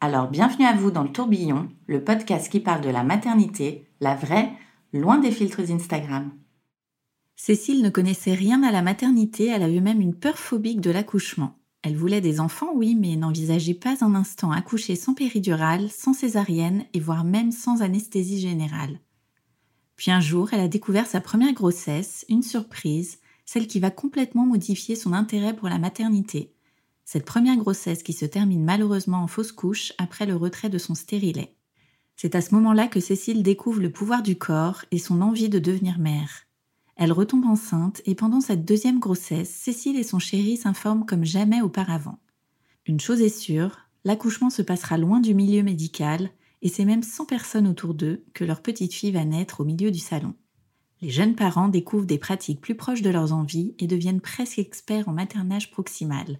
Alors bienvenue à vous dans le tourbillon, le podcast qui parle de la maternité, la vraie, loin des filtres Instagram. Cécile ne connaissait rien à la maternité, elle avait même une peur phobique de l'accouchement. Elle voulait des enfants, oui, mais n'envisageait pas un instant accoucher sans péridurale, sans césarienne et voire même sans anesthésie générale. Puis un jour, elle a découvert sa première grossesse, une surprise, celle qui va complètement modifier son intérêt pour la maternité. Cette première grossesse qui se termine malheureusement en fausse couche après le retrait de son stérilet. C'est à ce moment-là que Cécile découvre le pouvoir du corps et son envie de devenir mère. Elle retombe enceinte et pendant cette deuxième grossesse, Cécile et son chéri s'informent comme jamais auparavant. Une chose est sûre, l'accouchement se passera loin du milieu médical et c'est même sans personne autour d'eux que leur petite fille va naître au milieu du salon. Les jeunes parents découvrent des pratiques plus proches de leurs envies et deviennent presque experts en maternage proximal.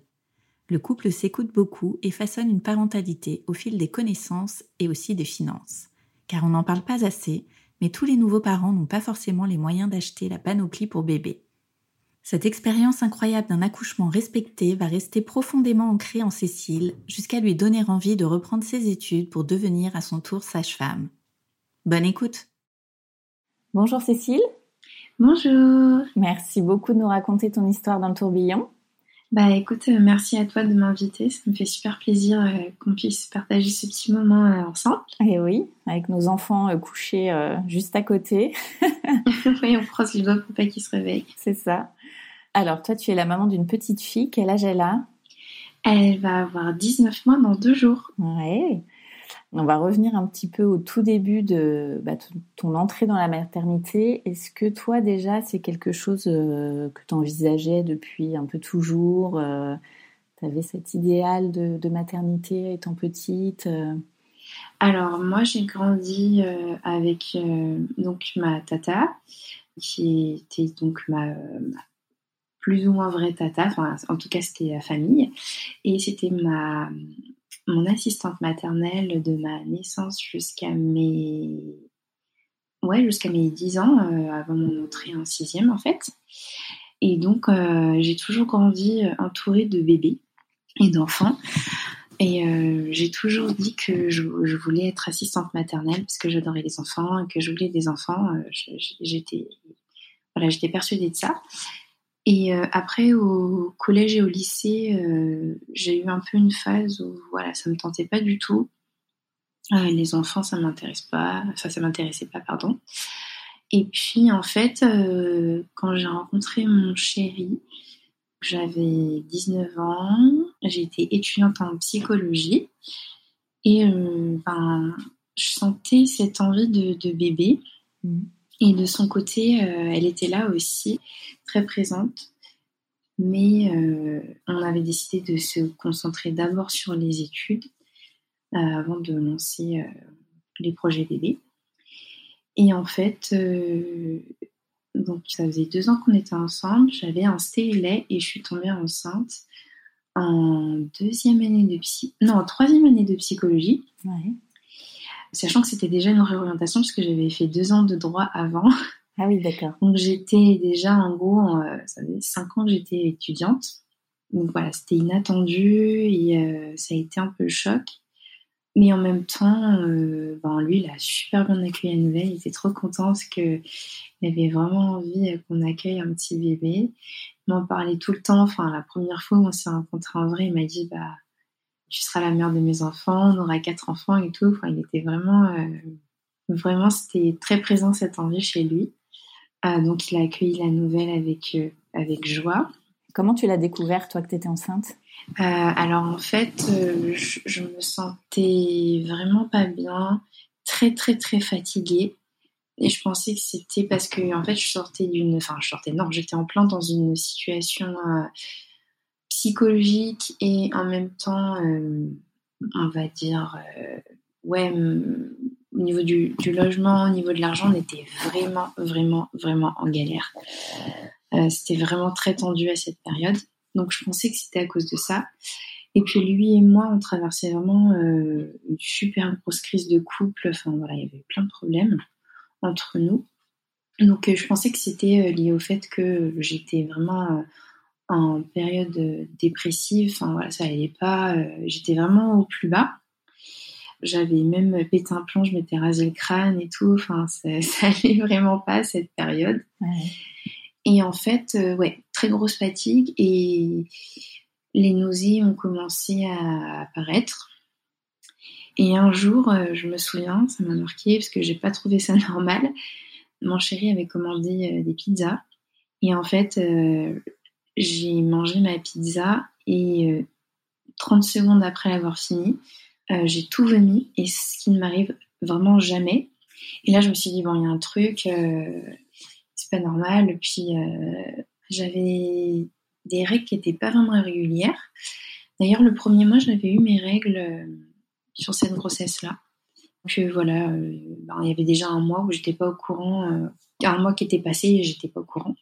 Le couple s'écoute beaucoup et façonne une parentalité au fil des connaissances et aussi des finances. Car on n'en parle pas assez, mais tous les nouveaux parents n'ont pas forcément les moyens d'acheter la panoplie pour bébé. Cette expérience incroyable d'un accouchement respecté va rester profondément ancrée en Cécile jusqu'à lui donner envie de reprendre ses études pour devenir à son tour sage-femme. Bonne écoute. Bonjour Cécile. Bonjour. Merci beaucoup de nous raconter ton histoire dans le tourbillon. Bah écoute, euh, merci à toi de m'inviter. Ça me fait super plaisir euh, qu'on puisse partager ce petit moment euh, ensemble. Et oui, avec nos enfants couchés juste à côté. oui, on croise les doigts pour pas qu'ils se réveillent. C'est ça. Alors, toi, tu es la maman d'une petite fille. Quel âge elle a? Elle va avoir 19 mois dans deux jours. Ouais. On va revenir un petit peu au tout début de bah, ton entrée dans la maternité. Est-ce que toi, déjà, c'est quelque chose euh, que tu envisageais depuis un peu toujours euh, Tu avais cet idéal de, maternité étant petite euh? Alors, moi, j'ai grandi avec donc ma tata, qui était donc ma plus ou moins vraie tata, enfin, en tout cas c'était la famille, et c'était ma mon assistante maternelle de ma naissance jusqu'à mes ouais jusqu'à mes 10 ans euh, avant mon entrée en sixième en fait, et donc euh, j'ai toujours grandi euh, entourée de bébés et d'enfants. Et j'ai toujours dit que je, voulais être assistante maternelle parce que j'adorais les enfants et que je voulais des enfants. j'étais persuadée de ça. Et euh, après, au collège et au lycée, euh, j'ai eu un peu une phase où voilà, ça me tentait pas du tout. Euh, les enfants, ça m'intéresse pas, enfin ça m'intéressait pas, pardon. Et puis en fait, quand j'ai rencontré mon chéri, j'avais 19 ans, j'étais étudiante en psychologie et ben, je sentais cette envie de, bébé. Mmh. Et de son côté, euh, elle était là aussi, très présente. Mais euh, on avait décidé de se concentrer d'abord sur les études euh, avant de lancer les projets bébés. Et en fait, donc ça faisait deux ans qu'on était ensemble. J'avais un stérilet et je suis tombée enceinte en deuxième année de psy, non, en troisième année de psychologie. Sachant que c'était déjà une réorientation parce que j'avais fait deux ans de droit avant. Ah oui, d'accord. Donc j'étais déjà en gros, euh, ça faisait cinq ans que j'étais étudiante. Donc voilà, c'était inattendu et euh, ça a été un peu le choc. Mais en même temps, euh, ben, lui, il a super bien accueilli la nouvelle. Il était trop content parce qu'il avait vraiment envie qu'on accueille un petit bébé. Il m'en parlait tout le temps. Enfin, la première fois où on s'est rencontrés en vrai, il m'a dit, bah, tu seras la mère de mes enfants, on aura quatre enfants et tout. Enfin, il était vraiment, vraiment, c'était très présent cette envie chez lui. donc, il a accueilli la nouvelle avec, avec joie. Comment tu l'as découvert, toi, que tu étais enceinte Alors, en fait, je, je, me sentais vraiment pas bien, très, très, très fatiguée. Et je pensais que c'était parce que, en fait, je sortais d'une. Enfin, je sortais, non, j'étais en plein dans une situation euh, psychologique et en même temps, euh, on va dire, euh, ouais, au niveau du, logement, au niveau de l'argent, on était vraiment, vraiment, vraiment en galère. c'était vraiment très tendu à cette période. Donc, je pensais que c'était à cause de ça. Et puis lui et moi, on traversait vraiment une super grosse crise de couple. Enfin voilà, il y avait plein de problèmes entre nous. Donc euh, je pensais que c'était euh, lié au fait que j'étais vraiment euh, en période dépressive. Enfin voilà, ça allait pas. J'étais vraiment au plus bas. J'avais même pété un plomb, je m'étais rasé le crâne et tout. Enfin, ça, ça allait vraiment pas cette période. Et en fait, ouais, très grosse fatigue et les nausées ont commencé à apparaître. Et un jour, euh, je me souviens, ça m'a marqué parce que j'ai pas trouvé ça normal. Mon chéri avait commandé euh, des pizzas et en fait, euh, j'ai mangé ma pizza et 30 secondes après l'avoir fini, j'ai tout vomi et ce qui ne m'arrive vraiment jamais. Et là, je me suis dit bon, il y a un truc, c'est pas normal. Puis j'avais des règles qui étaient pas vraiment régulières. D'ailleurs, le premier mois, j'avais eu mes règles sur cette grossesse-là. Donc euh, voilà, euh, ben, il y avait déjà un mois où j'étais pas au courant, euh, un mois qui était passé et j'étais pas au courant.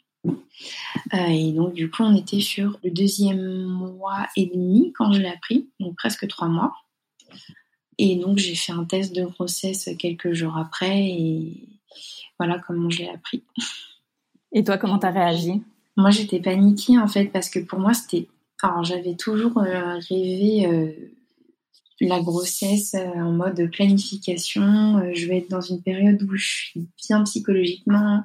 Et donc du coup, on était sur le deuxième mois et demi quand je l'ai appris, donc presque trois mois. Et donc j'ai fait un test de grossesse quelques jours après et voilà comment je l'ai appris. Et toi, comment t'as réagi? Moi, j'étais paniquée en fait parce que pour moi, c'était. Alors, j'avais toujours rêvé la grossesse euh, en mode planification. Euh, je vais être dans une période où je suis bien psychologiquement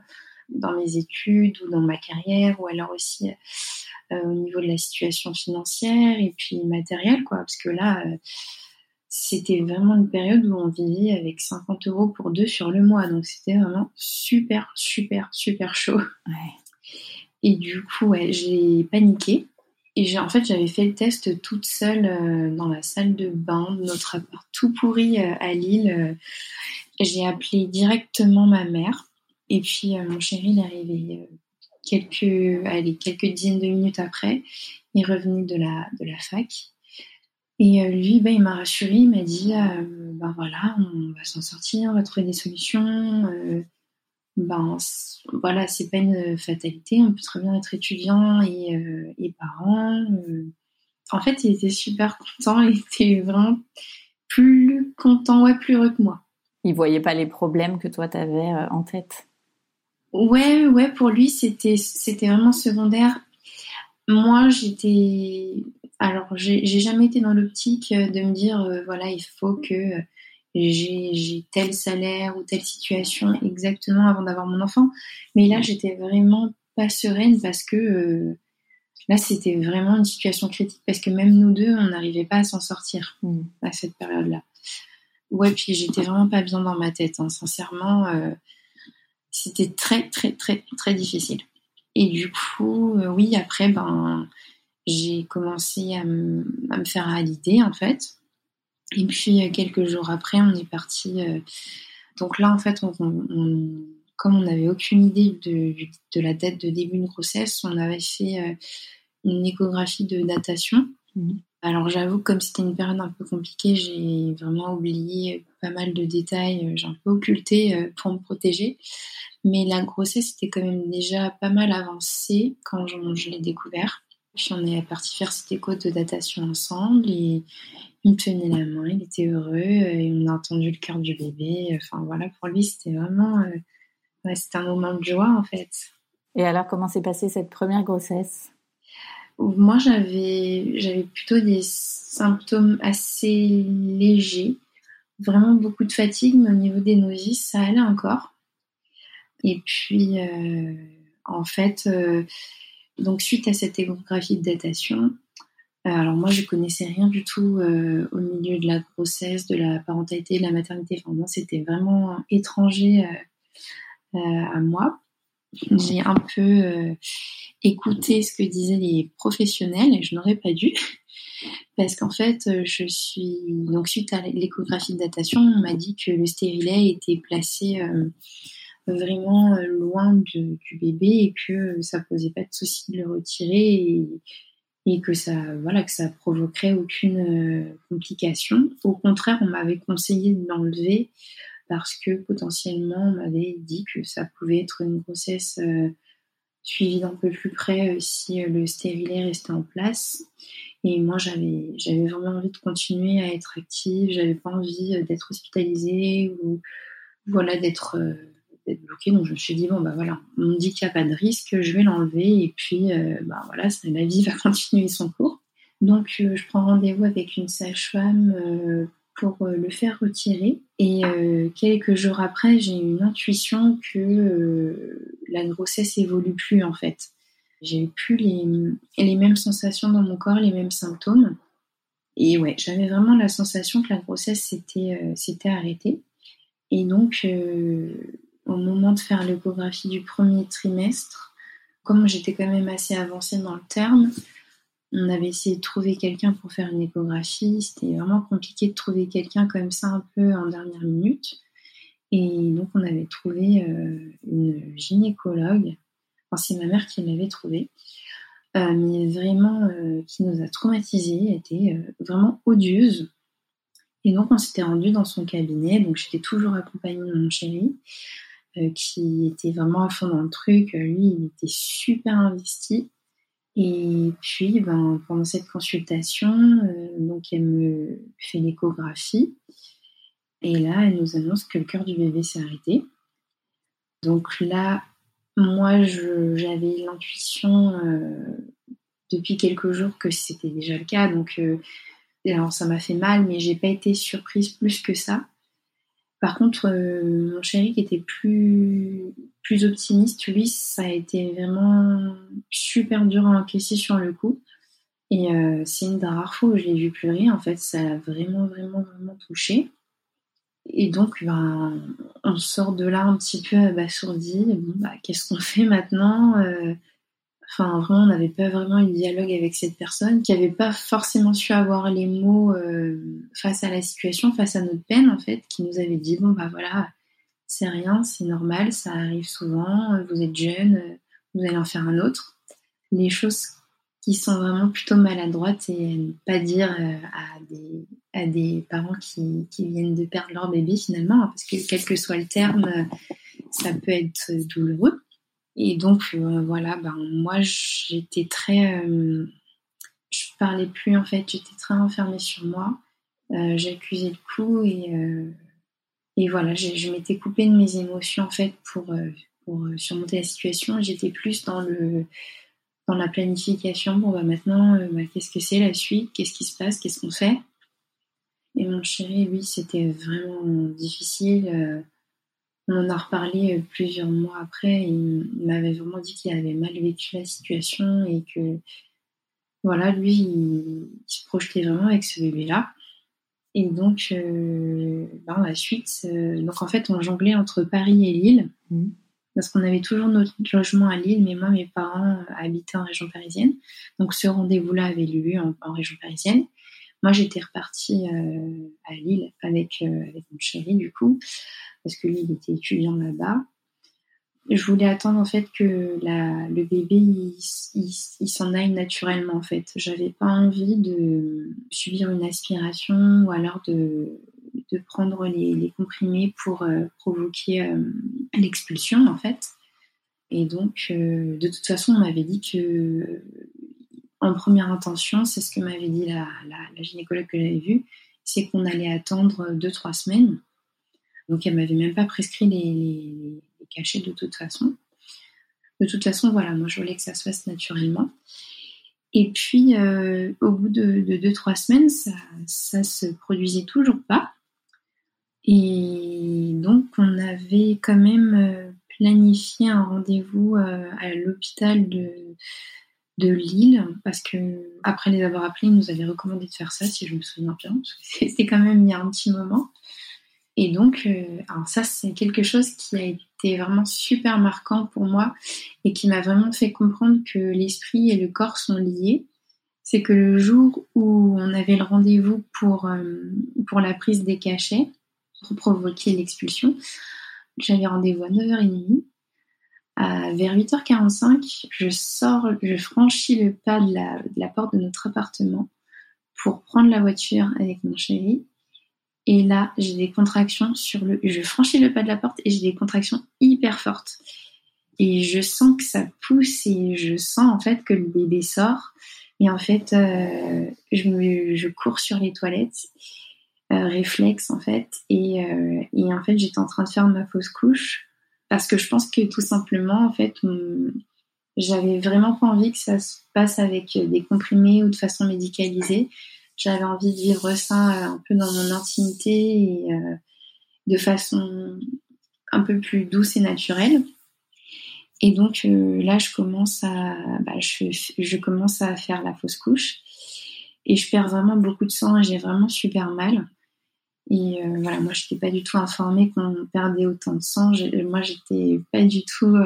dans mes études ou dans ma carrière ou alors aussi euh, au niveau de la situation financière et puis matérielle quoi parce que là c'était vraiment une période où on vivait avec 50 euros pour deux sur le mois donc c'était vraiment super super super chaud et du coup ouais, j'ai paniqué et en fait, j'avais fait le test toute seule euh, dans la salle de bain de notre appart tout pourri euh, à Lille. Euh. j'ai appelé directement ma mère. Et puis, mon chéri, il est arrivé quelques, allez, quelques dizaines de minutes après. Il revenait de la, de la fac. Et lui, bah, il m'a rassuré, il m'a dit, ben voilà, on va s'en sortir, on va trouver des solutions ben voilà, c'est pas une fatalité. On peut très bien être étudiant et, euh, et parent. Euh. En fait, il était super content. Il était vraiment plus content, ouais, plus heureux que moi. Il voyait pas les problèmes que toi t'avais euh, en tête. Ouais, ouais, pour lui c'était c'était vraiment secondaire. Moi, j'étais alors j'ai jamais été dans l'optique de me dire voilà il faut que j'ai tel salaire ou telle situation exactement avant d'avoir mon enfant. Mais là, j'étais vraiment pas sereine parce que euh, là, c'était vraiment une situation critique parce que même nous deux, on n'arrivait pas à s'en sortir mm. à cette période-là. Ouais, puis j'étais vraiment pas bien dans ma tête. Hein. Sincèrement, euh, c'était très, très, très, très difficile. Et du coup, euh, oui, après, ben, j'ai commencé à, me faire à l'idée, en fait. Et puis euh, quelques jours après, on est parti. Euh, donc là, en fait, comme on n'avait aucune idée de, la date de début de grossesse, on avait fait une échographie de datation. Mhm. Alors j'avoue, comme c'était une période un peu compliquée, j'ai vraiment oublié pas mal de détails, j'ai un peu occulté pour me protéger. Mais la grossesse était quand même déjà pas mal avancée quand je, l'ai découvert. Puis on est parti faire cette écho de datation ensemble et il me tenait la main, il était heureux, euh, et on a entendu le cœur du bébé. Enfin voilà, pour lui c'était vraiment, euh, c'était un moment de joie en fait. Et alors comment s'est passée cette première grossesse? Moi j'avais, j'avais plutôt des symptômes assez légers, vraiment beaucoup de fatigue, mais au niveau des nausées ça allait encore. Et puis euh, en fait donc suite à cette échographie de datation, alors moi, je connaissais rien du tout au milieu de la grossesse, de la parentalité, de la maternité. Enfin, c'était vraiment étranger à moi. J'ai un peu écouté ce que disaient les professionnels et je n'aurais pas dû. Parce qu'en fait, je suis. Donc, suite à l'échographie de datation, on m'a dit que le stérilet était placé vraiment loin du bébé et que ça posait pas de souci de le retirer et, que ça, voilà, provoquerait aucune complication. Au contraire, on m'avait conseillé de l'enlever parce que potentiellement on m'avait dit que ça pouvait être une grossesse euh, suivie d'un peu plus près euh, si euh, le stérilet restait en place. Et moi j'avais j'avais vraiment envie de continuer à être active, j'avais pas envie d'être hospitalisée ou voilà d'être bloquée. Donc je me suis dit bon bah voilà, on me dit qu'il n'y a pas de risque, je vais l'enlever et puis bah voilà, la vie va continuer son cours. Donc je prends rendez-vous avec une sage-femme pour euh, le faire retirer. Et euh, quelques jours après, j'ai une intuition que euh, la grossesse évolue plus en fait. J'ai eu plus les, les mêmes sensations dans mon corps, les mêmes symptômes. Et ouais, j'avais vraiment la sensation que la grossesse s'était arrêtée. Et donc, au moment de faire l'échographie du premier trimestre, comme j'étais quand même assez avancée dans le terme, on avait essayé de trouver quelqu'un pour faire une échographie. C'était vraiment compliqué de trouver quelqu'un comme ça un peu en dernière minute. Et donc on avait trouvé euh, une gynécologue. Enfin, c'est ma mère qui l'avait trouvée. Euh, mais vraiment euh, qui nous a traumatisés, elle était vraiment odieuse. Et donc on s'était rendu dans son cabinet, donc j'étais toujours accompagnée de mon chéri, qui était vraiment à fond dans le truc. Lui, il était super investi. Et puis, ben, pendant cette consultation, euh, donc elle me fait l'échographie. Et là, elle nous annonce que le cœur du bébé s'est arrêté. Donc là, moi, j'avais l'intuition euh, depuis quelques jours que c'était déjà le cas. Donc, euh, alors ça m'a fait mal, mais j'ai pas été surprise plus que ça. Par contre, mon chéri qui était plus, plus optimiste, lui, ça a été vraiment super dur à encaisser sur le coup. Et euh, c'est une des rares fois où je l'ai vu pleurer. En fait, ça l'a vraiment, vraiment, vraiment touché. Et donc, ben, on sort de là un petit peu abasourdi. Bon, bah, qu'est-ce qu'on fait maintenant euh, Enfin, vraiment, on n'avait pas vraiment eu de dialogue avec cette personne, qui n'avait pas forcément su avoir les mots euh, face à la situation, face à notre peine, en fait, qui nous avait dit, bon, bah voilà, c'est rien, c'est normal, ça arrive souvent, vous êtes jeune, vous allez en faire un autre. Les choses qui sont vraiment plutôt maladroites et ne pas dire euh, à, des, à des parents qui, qui viennent de perdre leur bébé finalement, hein, parce que quel que soit le terme, ça peut être douloureux. Et donc, euh, voilà, ben, moi, j'étais très. Euh, je parlais plus, en fait, j'étais très enfermée sur moi. Euh, J'accusais le coup et, et voilà, je m'étais coupée de mes émotions, en fait, pour, pour surmonter la situation. J'étais plus dans le dans la planification. Bon, bah maintenant, bah, qu'est-ce que c'est la suite? Qu'est-ce qui se passe? Qu'est-ce qu'on fait? Et mon chéri, lui, c'était vraiment difficile on en a reparlé euh, plusieurs mois après. il m'avait vraiment dit qu'il avait mal vécu la situation et que, voilà, lui, il, se projetait vraiment avec ce bébé-là. Et donc, euh, ben, la suite, euh, donc en fait, on jonglait entre Paris et Lille. Mmh. Parce qu'on avait toujours notre logement à Lille, mais moi, mes parents habitaient en région parisienne. Donc, ce rendez-vous-là avait lieu en, région parisienne. Moi, j'étais repartie à Lille avec, avec mon chéri, du coup parce que lui, il était étudiant là-bas. Je voulais attendre en fait que le bébé s'en aille naturellement en fait. J'avais pas envie de subir une aspiration ou alors de, prendre les, comprimés pour euh, provoquer euh, l'expulsion en fait. Et donc, euh, de toute façon, on m'avait dit que, en première intention, c'est ce que m'avait dit la, la, gynécologue que j'avais vue, c'est qu'on allait attendre 2-3 semaines donc elle m'avait même pas prescrit les, cachets de toute façon. De toute façon, voilà, moi je voulais que ça se fasse naturellement. Et puis euh, au bout de 2-3 semaines, ça, se produisait toujours pas. Et donc on avait quand même euh, planifié un rendez-vous euh, à l'hôpital de, Lille, parce que après les avoir appelés, ils nous avaient recommandé de faire ça, si je me souviens bien, c'était quand même il y a un petit moment. Et donc, alors ça, c'est quelque chose qui a été vraiment super marquant pour moi et qui m'a vraiment fait comprendre que l'esprit et le corps sont liés. C'est que le jour où on avait le rendez-vous pour, euh, pour la prise des cachets, pour provoquer l'expulsion, j'avais rendez-vous à 9h30. À, vers 8h45, je sors, je franchis le pas de la, de la porte de notre appartement pour prendre la voiture avec mon chéri et là, j'ai des contractions sur le. Je franchis le pas de la porte et j'ai des contractions hyper fortes. Et je sens que ça pousse et je sens en fait que le bébé sort. Et en fait, euh, je, je cours sur les toilettes, euh, réflexe en fait. Et, euh, et en fait, j'étais en train de faire ma fausse couche parce que je pense que tout simplement, en fait, j'avais vraiment pas envie que ça se passe avec des comprimés ou de façon médicalisée j'avais envie de vivre ça euh, un peu dans mon intimité et euh, de façon un peu plus douce et naturelle. Et donc euh, là, je commence à, bah, je, commence à faire la fausse couche et je perds vraiment beaucoup de sang et j'ai vraiment super mal. Et voilà, moi, je n'étais pas du tout informée qu'on perdait autant de sang. moi, j'étais pas du tout.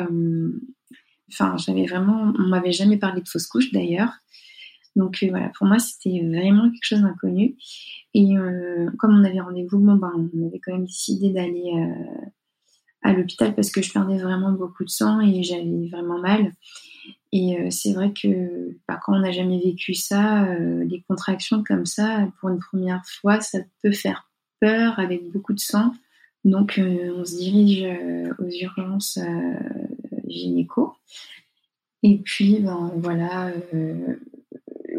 Enfin, j'avais vraiment. On m'avait jamais parlé de fausse couche d'ailleurs. Donc euh, voilà, pour moi, c'était vraiment quelque chose d'inconnu. Et euh, comme on avait rendez-vous, bon, ben, on avait quand même décidé d'aller euh, à l'hôpital parce que je perdais vraiment beaucoup de sang et j'avais vraiment mal. Et c'est vrai que bah, quand on n'a jamais vécu ça, des contractions comme ça, pour une première fois, ça peut faire peur avec beaucoup de sang. Donc on se dirige aux urgences gynéco. Et puis, ben, voilà,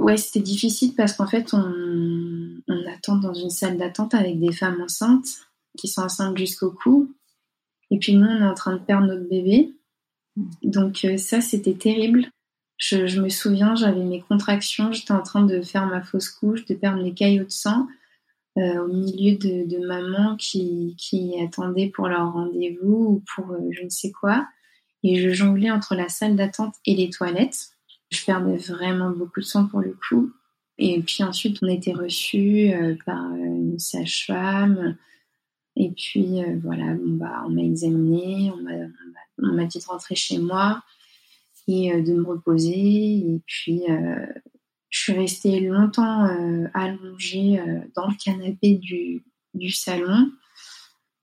ouais, c'était difficile parce qu'en fait, on, attend dans une salle d'attente avec des femmes enceintes qui sont enceintes jusqu'au cou. Et puis nous, on est en train de perdre notre bébé. Donc euh, ça, c'était terrible. Je, me souviens, j'avais mes contractions, j'étais en train de faire ma fausse couche, de perdre mes caillots de sang euh, au milieu de, mamans qui, qui attendaient pour leur rendez-vous ou pour euh, je ne sais quoi. Et je jonglais entre la salle d'attente et les toilettes. Je perdais vraiment beaucoup de sang pour le coup. Et puis ensuite, on a été reçus euh, par une sage-femme. Et puis euh, voilà, bah, on m'a examiné, on m'a dit de rentrer chez moi et euh, de me reposer. Et puis je suis restée longtemps allongée dans le canapé du, du salon.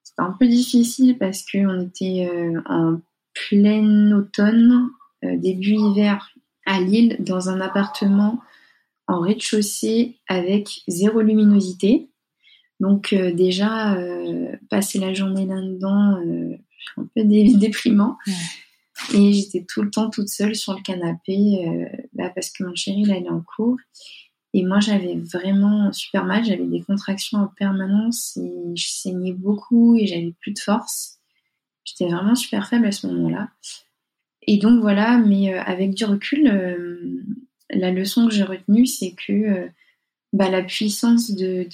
C'était un peu difficile parce qu'on était en plein automne, début hiver, à Lille dans un appartement en rez-de-chaussée avec zéro luminosité. Donc euh, déjà, euh, passer la journée là-dedans, euh, un peu déprimant. Et j'étais tout le temps toute seule sur le canapé bah, parce que mon chéri, il allait en cours. Et moi, j'avais vraiment super mal. J'avais des contractions en permanence et je saignais beaucoup et j'avais plus de force. J'étais vraiment super faible à ce moment-là. Et donc voilà, mais euh, avec du recul, euh, la leçon que j'ai retenue, c'est que euh, bah, la puissance de,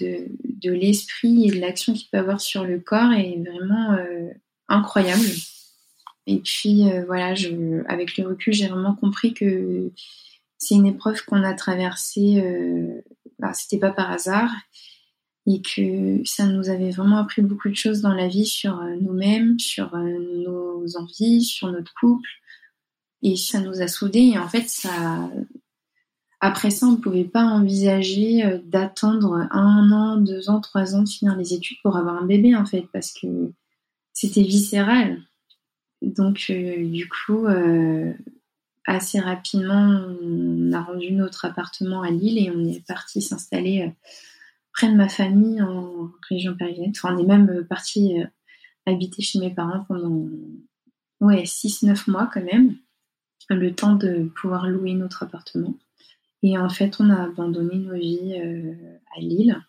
l'esprit et de l'action qu'il peut avoir sur le corps est vraiment incroyable. Et puis voilà, avec le recul, j'ai vraiment compris que c'est une épreuve qu'on a traversée, bah, c'était pas par hasard, et que ça nous avait vraiment appris beaucoup de choses dans la vie sur nous-mêmes, sur nos envies, sur notre couple, et ça nous a soudés. Et en fait, ça, après ça, on ne pouvait pas envisager euh, d'attendre un an, deux ans, trois ans de finir les études pour avoir un bébé, en fait, parce que c'était viscéral. Donc, euh, du coup, euh, assez rapidement, on a rendu notre appartement à Lille et on est parti s'installer près de ma famille en région parisienne. Enfin, on est même parti habiter chez mes parents pendant ouais, 6-9 mois quand même le temps de pouvoir louer notre appartement. Et en fait, on a abandonné nos vies euh, à Lille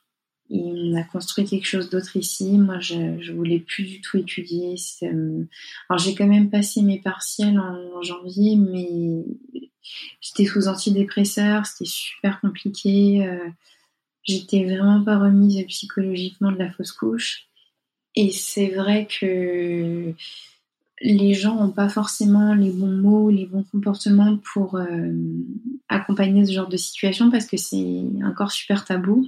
et on a construit quelque chose d'autre ici. Moi, je, je voulais plus du tout étudier. Alors, j'ai quand même passé mes partiels en, janvier, mais j'étais sous antidépresseurs, c'était super compliqué. Euh, j'étais vraiment pas remise psychologiquement de la fausse couche. Et c'est vrai que les gens n'ont pas forcément les bons mots, les bons comportements pour accompagner ce genre de situation parce que c'est encore super tabou.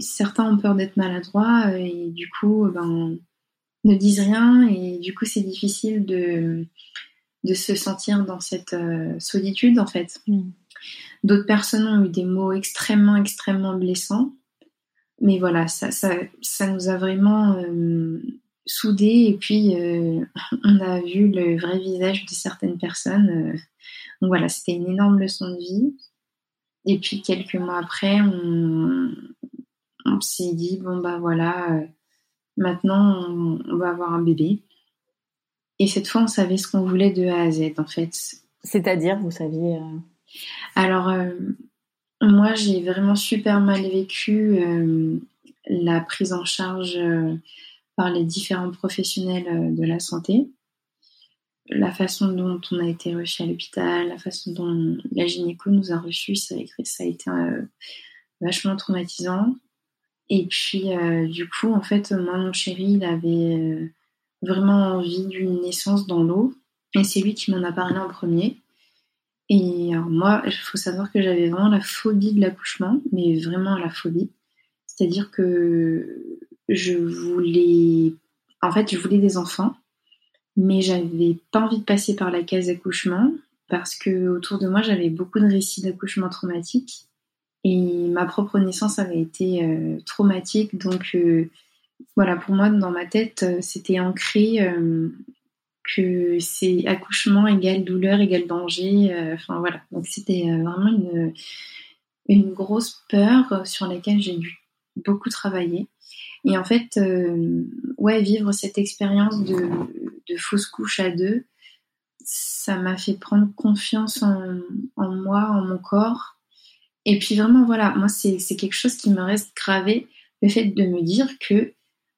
Certains ont peur d'être maladroits et du coup, ben, ne disent rien et du coup, c'est difficile de, de se sentir dans cette solitude en fait. Mm. D'autres personnes ont eu des mots extrêmement, extrêmement blessants. Mais voilà, ça, ça, ça nous a vraiment euh, soudés et puis euh, on a vu le vrai visage de certaines personnes. Euh. donc voilà, c'était une énorme leçon de vie. Et puis quelques mois après, on, on s'est dit, bon bah voilà, maintenant on, on, va avoir un bébé. Et cette fois, on savait ce qu'on voulait de A à Z en fait. C'est-à-dire, vous saviez alors, euh, moi, j'ai vraiment super mal vécu euh, la prise en charge euh, par les différents professionnels de la santé. La façon dont on a été reçu à l'hôpital, la façon dont la gynéco nous a reçus, ça, a été vachement traumatisant. Et puis, du coup, en fait, moi, mon chéri, il avait vraiment envie d'une naissance dans l'eau. Et c'est lui qui m'en a parlé en premier. Et alors moi, il faut savoir que j'avais vraiment la phobie de l'accouchement, mais vraiment la phobie. C'est-à-dire que je voulais, en fait, je voulais des enfants, mais j'avais pas envie de passer par la case accouchement parce que autour de moi, j'avais beaucoup de récits d'accouchement traumatiques et ma propre naissance avait été euh, traumatique. Donc euh, voilà, pour moi, dans ma tête, euh, c'était ancré que c'est accouchement égale douleur égale danger. Enfin voilà, donc c'était vraiment une, une grosse peur sur laquelle j'ai dû beaucoup travailler. Et en fait, euh, ouais, vivre cette expérience de, de, fausse couche à deux, ça m'a fait prendre confiance en, en, moi, en mon corps. Et puis vraiment, voilà, moi, c'est quelque chose qui me reste gravé, le fait de me dire que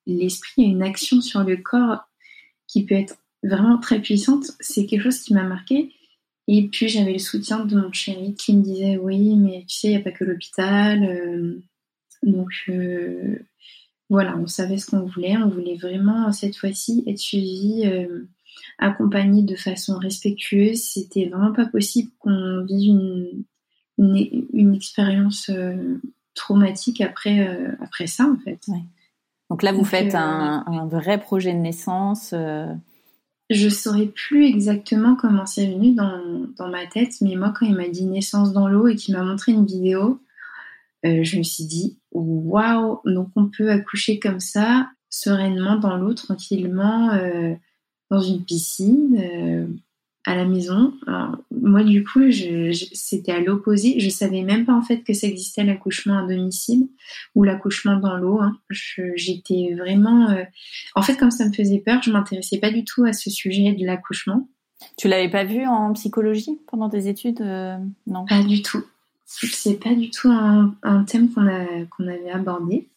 l'esprit a une action sur le corps qui peut être vraiment très puissante. C'est quelque chose qui m'a marqué. Et puis j'avais le soutien de mon chéri qui me disait oui, mais tu sais, il n'y a pas que l'hôpital. Euh, donc euh, voilà, on savait ce qu'on voulait. On voulait vraiment cette fois-ci être suivi, euh, accompagné de façon respectueuse. C'était vraiment pas possible qu'on vive une, une, expérience traumatique après, après ça en fait. Donc là, vous faites un, un, vrai projet de naissance je saurais plus exactement comment c'est venu dans, dans, ma tête, mais moi, quand il m'a dit naissance dans l'eau et qu'il m'a montré une vidéo, euh, je me suis dit, waouh, donc on peut accoucher comme ça, sereinement dans l'eau, tranquillement, euh, dans une piscine. Euh, à la maison. moi, du coup, c'était à l'opposé. Je savais même pas en fait que ça existait l'accouchement à domicile ou l'accouchement dans l'eau. Hein. J'étais vraiment. Euh, en fait, comme ça me faisait peur, je m'intéressais pas du tout à ce sujet de l'accouchement. Tu l'avais pas vu en psychologie pendant tes études euh, Non? Pas du tout. C'est pas du tout un, thème qu'on qu'on avait abordé.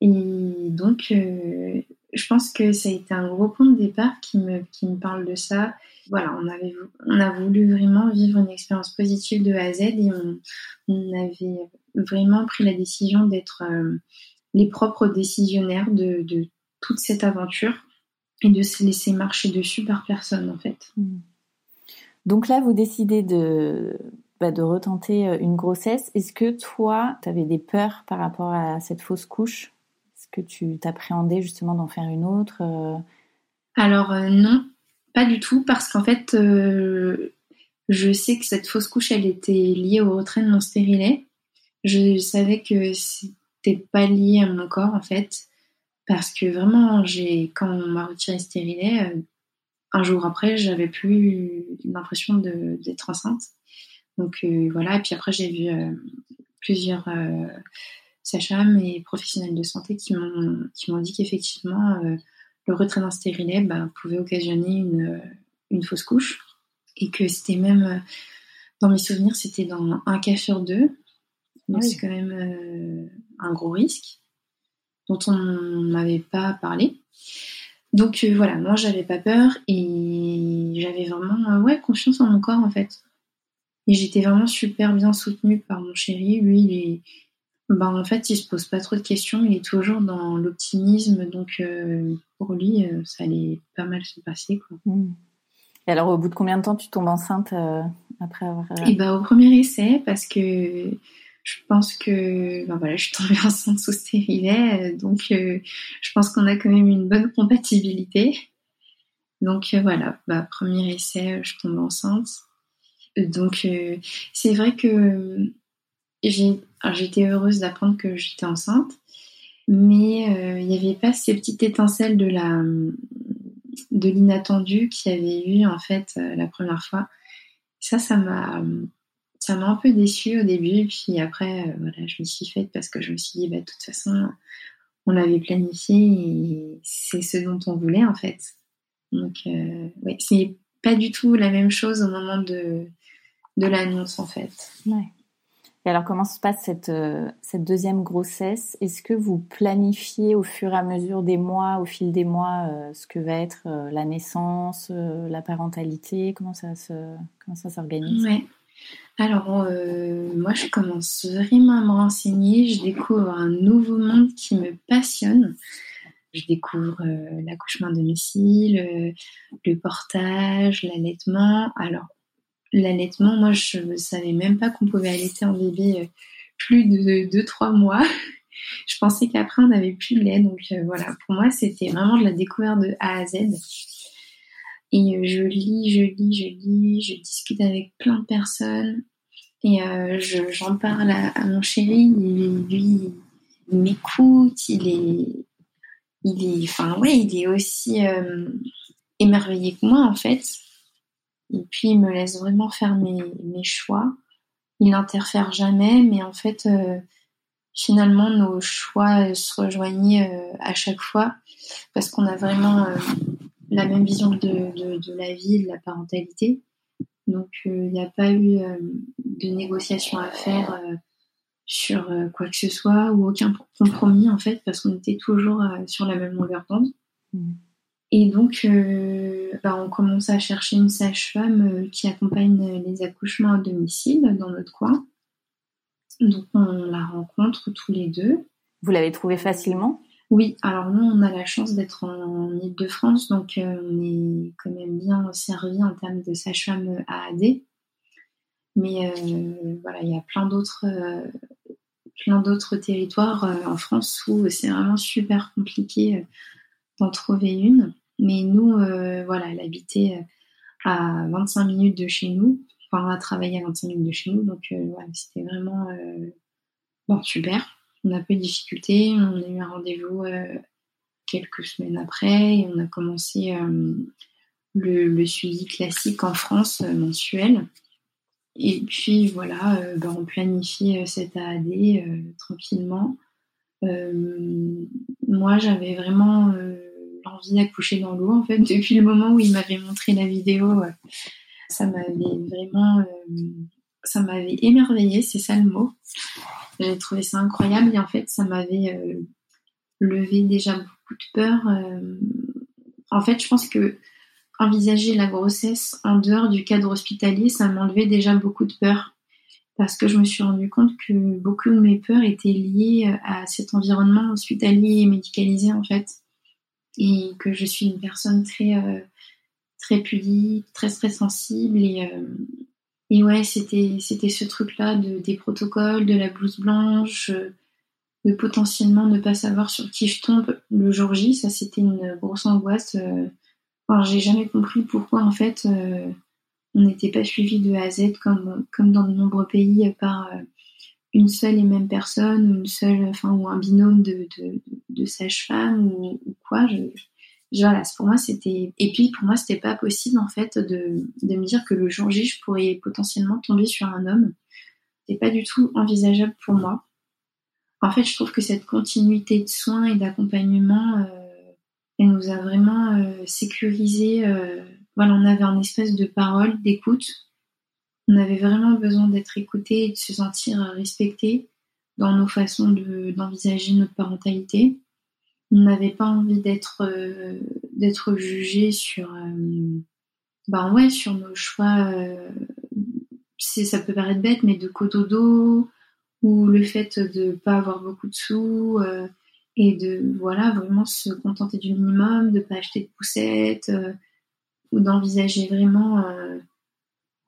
Et donc, euh, je pense que ça a été un gros point de départ qui me, qui me parle de ça voilà, on, avait, on a voulu vraiment vivre une expérience positive de A à Z et on, avait vraiment pris la décision d'être euh, les propres décisionnaires de, toute cette aventure et de se laisser marcher dessus par personne en fait. Hmm. Donc là, vous décidez de, bah, de retenter euh, une grossesse. Est-ce que toi, tu avais des peurs par rapport à cette fausse couche? Est-ce que tu t'appréhendais justement d'en faire une autre euh? Alors non, pas du tout, parce qu'en fait, euh, je sais que cette fausse couche, elle était liée au retrait de mon stérilet. Je savais que c'était pas lié à mon corps, en fait, parce que vraiment, j'ai quand on m'a retiré le stérilet, euh, un jour après, j'avais plus l'impression d'être enceinte. Donc euh, voilà, et puis après, j'ai vu plusieurs sages-femmes et professionnels de santé qui m'ont dit qu'effectivement, le retrait d'un stérilet bah, pouvait occasionner une, une, fausse couche et que c'était même, euh, dans mes souvenirs, c'était dans un cas sur deux. Donc c'est quand même euh, un gros risque dont on m'avait pas parlé. Donc euh, voilà, moi j'avais pas peur et j'avais vraiment ouais, confiance en mon corps en fait. Et j'étais vraiment super bien soutenue par mon chéri. Lui, il est, bah, en fait, il se pose pas trop de questions. Il est toujours dans l'optimisme. Donc, euh, pour lui, euh, ça allait pas mal se passer. Quoi. Hmm. Et alors, au bout de combien de temps tu tombes enceinte euh, après avoir. Et bah, au premier essai, parce que je pense que bah, voilà, je suis tombée enceinte sous stérilet. Donc, je pense qu'on a quand même une bonne compatibilité. Donc, voilà, bah, premier essai, je tombe enceinte. Donc, c'est vrai que j'étais heureuse d'apprendre que j'étais enceinte, mais euh, il n'y avait pas ces petites étincelles de la de l'inattendu qu'il y avait eu en fait euh, la première fois. Ça, ça m'a ça m'a un peu déçue au début, puis après, euh, voilà, je me suis faite parce que je me suis dit, bah, de toute façon, on l'avait planifié et c'est ce dont on voulait en fait. Donc, euh, ouais, c'est pas du tout la même chose au moment de, de l'annonce en fait. Ouais. Et alors, comment se passe cette, euh, cette deuxième grossesse? Est-ce que vous planifiez au fur et à mesure des mois, au fil des mois, euh, ce que va être euh, la naissance, la parentalité? Comment ça se, comment ça s'organise? Ouais. Alors, moi, je commence vraiment à me renseigner. Je découvre un nouveau monde qui me passionne. Je découvre l'accouchement à domicile, le portage, l'allaitement. Alors, l'allaitement, moi, je ne savais même pas qu'on pouvait allaiter un bébé euh, plus de 2-3 mois. je pensais qu'après, on n'avait plus de lait. Donc euh, voilà, pour moi, c'était vraiment de la découverte de A à Z. Et euh, je lis, je lis, je lis, je discute avec plein de personnes. Et j'en parle à, mon chéri. Et lui, il m'écoute. Il est, il est, enfin ouais, il est aussi émerveillé que moi en fait. Et puis, il me laisse vraiment faire mes, choix. Il n'interfère jamais, mais en fait, euh, finalement, nos choix se rejoignaient euh, à chaque fois parce qu'on a vraiment euh, la même vision de, la vie, de la parentalité. Donc, il n'y a pas eu de négociation à faire sur quoi que ce soit ou aucun compromis, en fait, parce qu'on était toujours sur la même longueur d'onde. Mmh. Et donc, euh, bah, on commence à chercher une sage-femme euh, qui accompagne les accouchements à domicile dans notre coin. Donc, on la rencontre tous les deux. Vous l'avez trouvée facilement? Oui, alors nous, on a la chance d'être en Ile-de-France, donc euh, on est quand même bien servi en termes de sage-femme AAD. Mais voilà, il y a plein d'autres plein d'autres territoires en France où c'est vraiment super compliqué d'en trouver une. Mais nous, euh, voilà, elle habitait euh, à 25 minutes de chez nous. Enfin, on a travaillé à 25 minutes de chez nous. Donc, euh, c'était vraiment bon, super. On a peu de difficultés. On a eu un rendez-vous quelques semaines après et on a commencé le, suivi classique en France mensuel. Et puis voilà, ben, on planifie cette AAD tranquillement. moi, j'avais vraiment envie d'accoucher dans l'eau en fait depuis le moment où il m'avait montré la vidéo ça m'avait vraiment euh, ça m'avait émerveillé c'est ça le mot. J'ai trouvé ça incroyable et en fait ça m'avait euh, levé déjà beaucoup de peur euh. en fait je pense que envisager la grossesse en dehors du cadre hospitalier ça m'enlevait déjà beaucoup de peur. Parce que je me suis rendu compte que beaucoup de mes peurs étaient liées à cet environnement hospitalier et médicalisé en fait et que je suis une personne très euh, très pudique, très très sensible et euh, et ouais, c'était c'était ce truc-là de des protocoles, de la blouse blanche, euh, de potentiellement ne pas savoir sur qui je tombe le jour J. Ça, c'était une grosse angoisse. Enfin, j'ai jamais compris pourquoi en fait on n'était pas suivi de A à Z comme comme dans de nombreux pays par une seule et même personne, ou une seule, enfin, ou un binôme de, de, de sage-femme ou, quoi. Je, voilà, pour moi c'était. Et puis pour moi c'était pas possible en fait de, de me dire que le jour J je pourrais potentiellement tomber sur un homme. C'est pas du tout envisageable pour moi. En fait, je trouve que cette continuité de soins et d'accompagnement, euh, elle nous a vraiment euh, sécurisé. Euh, voilà, on avait un espèce de parole, d'écoute on avait vraiment besoin d'être écouté et de se sentir respecté dans nos façons d'envisager notre parentalité. On n'avait pas envie d'être euh, d'être jugé sur euh, ben ouais sur nos choix. Euh, ça peut paraître bête, mais de cododo ou le fait de pas avoir beaucoup de sous et de voilà vraiment se contenter du minimum, de pas acheter de poussettes ou d'envisager vraiment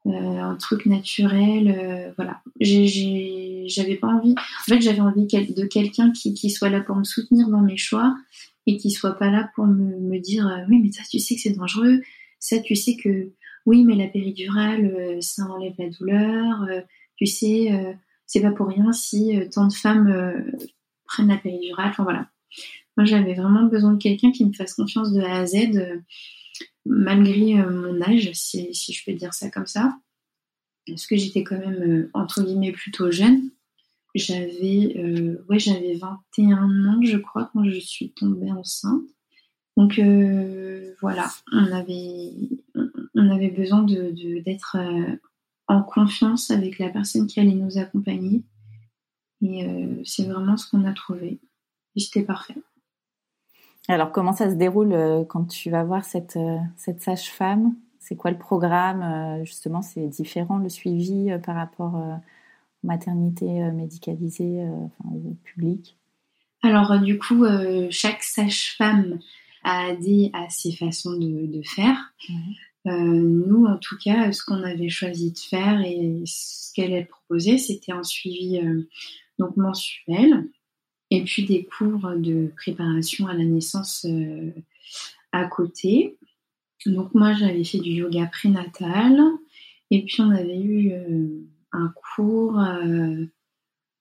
un truc naturel. voilà, j'avais pas envie. En fait, j'avais envie de quelqu'un qui, qui soit là pour me soutenir dans mes choix et qui soit pas là pour me, me dire oui mais ça tu sais que c'est dangereux, ça tu sais que oui, mais la péridurale, euh, ça enlève la douleur. Euh, tu sais, euh, c'est pas pour rien si tant de femmes prennent la péridurale. Enfin voilà. Moi, j'avais vraiment besoin de quelqu'un qui me fasse confiance de A à Z, malgré mon âge, si, je peux dire ça comme ça. Parce que j'étais quand même, entre guillemets, plutôt jeune. J'avais ouais, j'avais 21 ans, je crois, quand je suis tombée enceinte. Donc voilà, on avait, on avait besoin d'être euh, en confiance avec la personne qui allait nous accompagner. Et euh, c'est vraiment ce qu'on a trouvé. Et c'était parfait. Alors, comment ça se déroule euh, quand tu vas voir cette, cette sage-femme? C'est quoi le programme Justement, c'est différent le suivi par rapport aux maternités médicalisées au public? Alors, du coup, chaque sage-femme a des à ses façons de, faire. Euh, nous, en tout cas, ce qu'on avait choisi de faire et ce qu'elle a proposé, c'était un suivi euh, donc mensuel et puis des cours de préparation à la naissance euh, à côté. Donc moi, j'avais fait du yoga prénatal et puis on avait eu un cours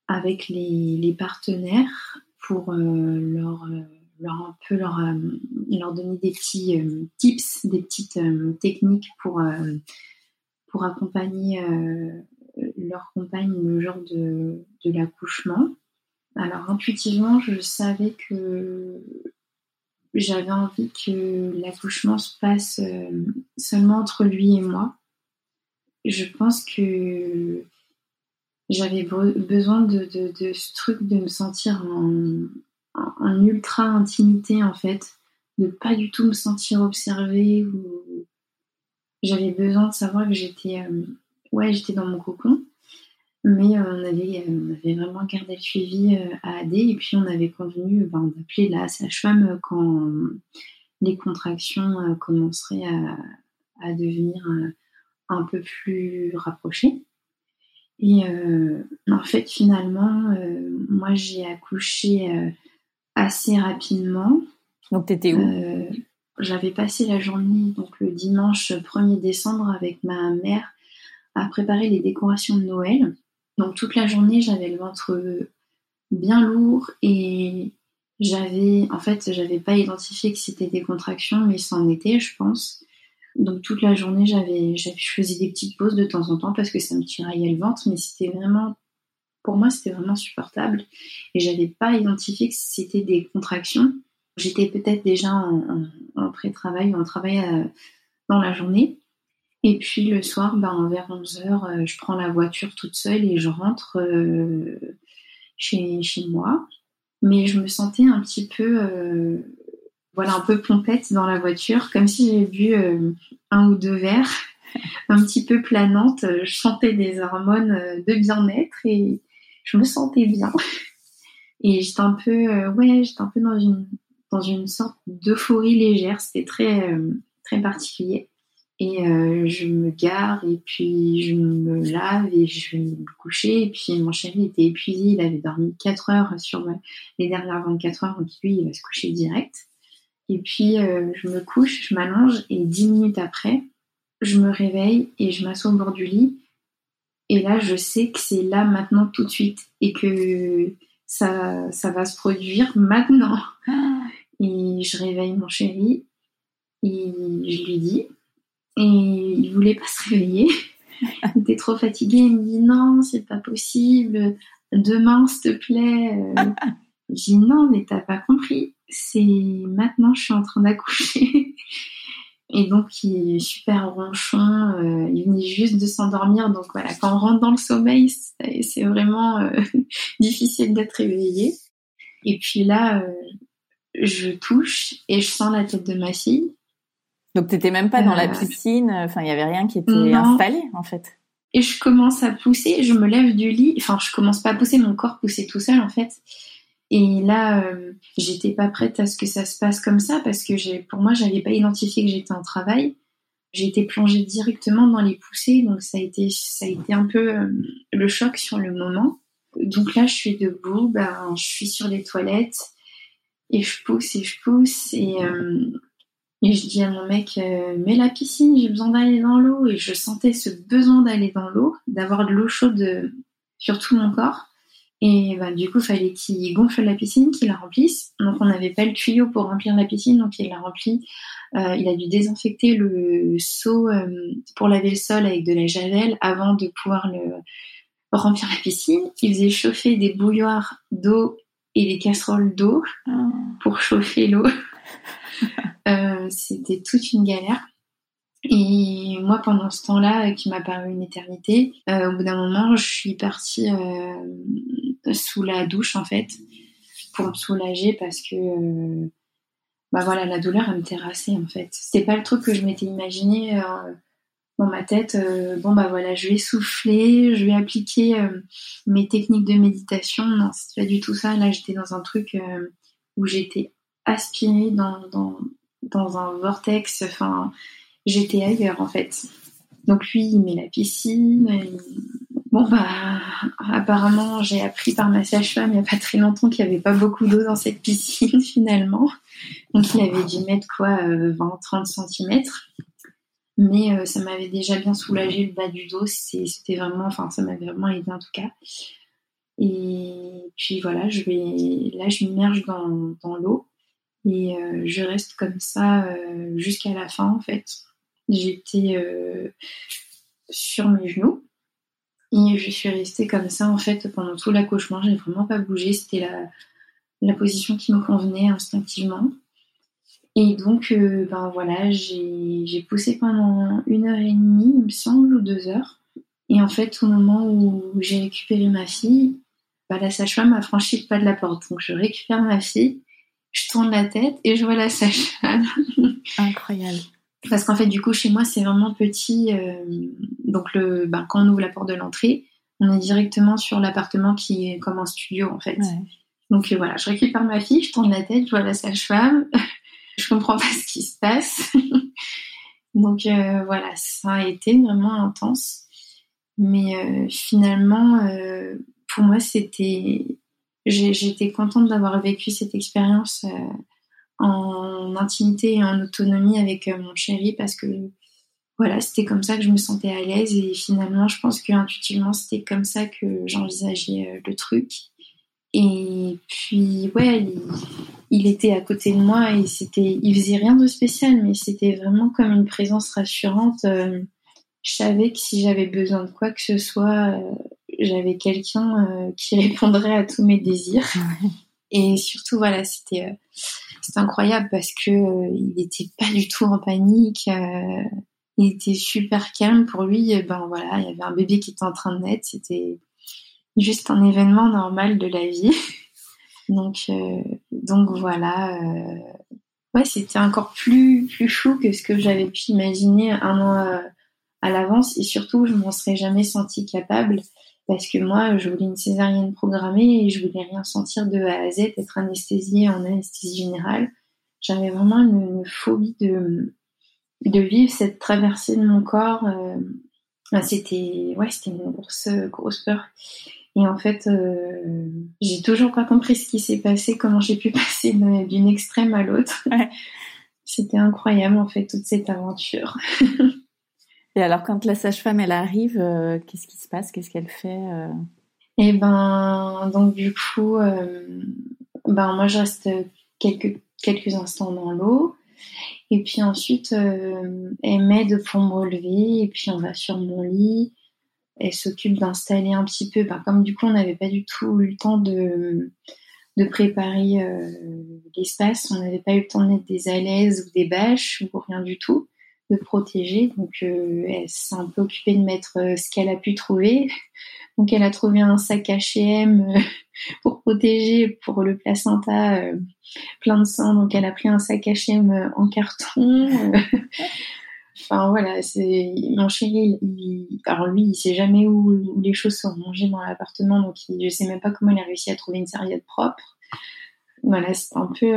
avec les, partenaires pour leur leur un peu leur, euh, leur donner des petits euh, tips, des petites euh, techniques pour, pour accompagner leur compagne le jour de, de l'accouchement. Alors intuitivement, je savais que j'avais envie que l'accouchement se passe seulement entre lui et moi. Je pense que j'avais besoin de, ce truc de me sentir en, en, ultra intimité en fait, de pas du tout me sentir observée ou j'avais besoin de savoir que j'étais euh, ouais j'étais dans mon cocon mais euh, on, avait, euh, on avait vraiment gardé le suivi à AD et puis on avait convenu ben, d'appeler la sage-femme quand les contractions commenceraient à, à devenir un peu plus rapprochées. Et en fait, finalement, moi j'ai accouché assez rapidement. Donc, tu étais où? Euh, J'avais passé la journée, donc le dimanche 1er décembre, avec ma mère à préparer les décorations de Noël. Donc, toute la journée, j'avais le ventre bien lourd et j'avais, en fait, j'avais pas identifié que c'était des contractions, mais c'en était, je pense. Donc toute la journée, j'avais, je des petites pauses de temps en temps parce que ça me tiraillait le ventre, mais c'était vraiment pour moi, c'était vraiment supportable. Et j'avais pas identifié que c'était des contractions. J'étais peut-être déjà en, pré-travail ou en travail euh, dans la journée. Et puis le soir, ben, vers 11h, euh, je prends la voiture toute seule et je rentre euh, chez, moi. Mais je me sentais un petit peu, voilà, un peu pompette dans la voiture, comme si j'avais bu un ou deux verres, un petit peu planante. Je sentais des hormones de bien-être et, je me sentais bien. Et j'étais un peu, euh, ouais, j'étais un peu dans une, dans une sorte d'euphorie légère. C'était très, euh, très particulier. Et euh, je me gare et puis je me lave et je vais me coucher. Et puis mon chéri était épuisé, il avait dormi 4 heures sur les dernières 24 heures, donc lui il va se coucher direct. Et puis je me couche, je m'allonge et 10 minutes après, je me réveille et je m'assois au bord du lit et là, je sais que c'est là maintenant tout de suite et que ça, ça va se produire maintenant. Ah. Et je réveille mon chéri et je lui dis. Et il voulait pas se réveiller. Il était trop fatigué. Il me dit non, c'est pas possible. Demain, s'il te plaît. Je dis non, mais t'as pas compris. C'est maintenant, je suis en train d'accoucher. Et donc, il est super ronchon. Euh, il venait juste de s'endormir. Donc voilà, quand on rentre dans le sommeil, c'est vraiment euh, difficile d'être réveillé. Et puis là, euh, je touche et je sens la tête de ma fille. Donc t'étais même pas dans la piscine. Enfin, il y avait rien qui était installé en fait. et je commence à pousser, je me lève du lit, enfin je commence pas à pousser, mon corps poussait tout seul en fait. Et là, euh, j'étais pas prête à ce que ça se passe comme ça parce que pour moi, j'avais pas identifié que j'étais en travail. J'ai été plongée directement dans les poussées, donc ça a été, ça a été un peu euh, le choc sur le moment. Donc là, je suis debout, ben, je suis sur les toilettes et je pousse et je pousse et, euh, et je dis à mon mec, euh, mets la piscine, j'ai besoin d'aller dans l'eau. Et je sentais ce besoin d'aller dans l'eau, d'avoir de l'eau chaude euh, sur tout mon corps. Et bah, du coup, il fallait qu'il gonfle la piscine, qu'il la remplisse. Donc, on n'avait pas le tuyau pour remplir la piscine, donc il l'a rempli. Euh, il a dû désinfecter le seau euh, pour laver le sol avec de la javel avant de pouvoir le remplir la piscine. Il faisait chauffer des bouilloires d'eau et des casseroles d'eau ah. pour chauffer l'eau. Euh, c'était toute une galère. Et moi, pendant ce temps-là, euh, qui m'a paru une éternité, euh, au bout d'un moment, je suis partie sous la douche, en fait, pour me soulager parce que, bah voilà, la douleur, elle me terrassait, en fait. C'était pas le truc que je m'étais imaginé dans ma tête. bon, bah voilà, je vais souffler, je vais appliquer mes techniques de méditation. Non, c'était pas du tout ça. Là, j'étais dans un truc où j'étais aspirée dans, dans, dans un vortex. Enfin, j'étais ailleurs en fait. Donc lui, il met la piscine. Bon bah, apparemment, j'ai appris par ma sage-femme il n'y a pas très longtemps qu'il n'y avait pas beaucoup d'eau dans cette piscine finalement. Donc il avait dû mettre quoi, 20-30 euh, cm. Mais euh, ça m'avait déjà bien soulagé le bas du dos. C'était vraiment, enfin, ça m'avait vraiment aidé en tout cas. Et puis voilà, je vais, là, je m'immerge dans, dans l'eau. Et euh, je reste comme ça euh, jusqu'à la fin, en fait. J'étais euh, sur mes genoux. Et je suis restée comme ça, en fait, pendant tout l'accouchement. J'ai vraiment pas bougé. C'était la, la position qui me convenait instinctivement. Et donc, ben voilà, j'ai poussé pendant une heure et demie, il me semble, ou deux heures. Et en fait, au moment où j'ai récupéré ma fille, bah, la sage-femme a franchi le pas de la porte. Donc, je récupère ma fille je tourne la tête et je vois la sage-femme. Incroyable. Parce qu'en fait, du coup, chez moi, c'est vraiment petit. Euh, donc, le, ben, quand on ouvre la porte de l'entrée, on est directement sur l'appartement qui est comme un studio, en fait. Donc, euh, voilà, je récupère ma fille, je tourne la tête, je vois la sage-femme. je comprends pas ce qui se passe. donc, euh, voilà, ça a été vraiment intense. Mais finalement, pour moi, c'était j'étais contente d'avoir vécu cette expérience euh, en intimité et en autonomie avec euh, mon chéri parce que voilà, c'était comme ça que je me sentais à l'aise et finalement, je pense que intuitivement, c'était comme ça que j'envisageais euh, le truc. Et puis, ouais, il, était à côté de moi et c'était, il faisait rien de spécial, mais c'était vraiment comme une présence rassurante. je savais que si j'avais besoin de quoi que ce soit, j'avais quelqu'un euh, qui répondrait à tous mes désirs. Et surtout, voilà, c'était euh, incroyable parce que euh, il n'était pas du tout en panique. il était super calme pour lui. ben voilà, il y avait un bébé qui était en train de naître. C'était juste un événement normal de la vie. donc donc voilà. ouais, c'était encore plus plus fou que ce que j'avais pu imaginer un an à l'avance. Et surtout, je m'en serais jamais sentie capable parce que moi, je voulais une césarienne programmée et je voulais rien sentir de A à Z, être anesthésiée en anesthésie générale. J'avais vraiment une, phobie de, de vivre cette traversée de mon corps. Euh, c'était ouais, c'était une grosse, grosse peur. Et en fait, euh, j'ai toujours pas compris ce qui s'est passé, comment j'ai pu passer d'une extrême à l'autre. C'était incroyable en fait toute cette aventure. Et alors, quand la sage-femme, elle arrive, euh, qu'est-ce qui se passe? Qu'est-ce qu'elle fait euh? Eh ben, donc du coup, euh, ben moi, je reste quelques, quelques instants dans l'eau. Et puis ensuite, elle m'aide pour me relever. Et puis, on va sur mon lit. Elle s'occupe d'installer un petit peu. Ben, comme du coup, on n'avait pas du tout eu le temps de, de préparer l'espace. On n'avait pas eu le temps de mettre des alaises ou des bâches ou rien du tout de protéger. Donc, euh, elle s'est un peu occupée de mettre euh, ce qu'elle a pu trouver. Donc, elle a trouvé un sac H&M pour protéger pour le placenta plein de sang. Donc, elle a pris un sac H&M en carton. Enfin voilà, c'est mon chéri. alors lui, il sait jamais où, les choses sont rangées dans l'appartement, donc je sais même pas comment il a réussi à trouver une serviette propre. Voilà, c'est un peu,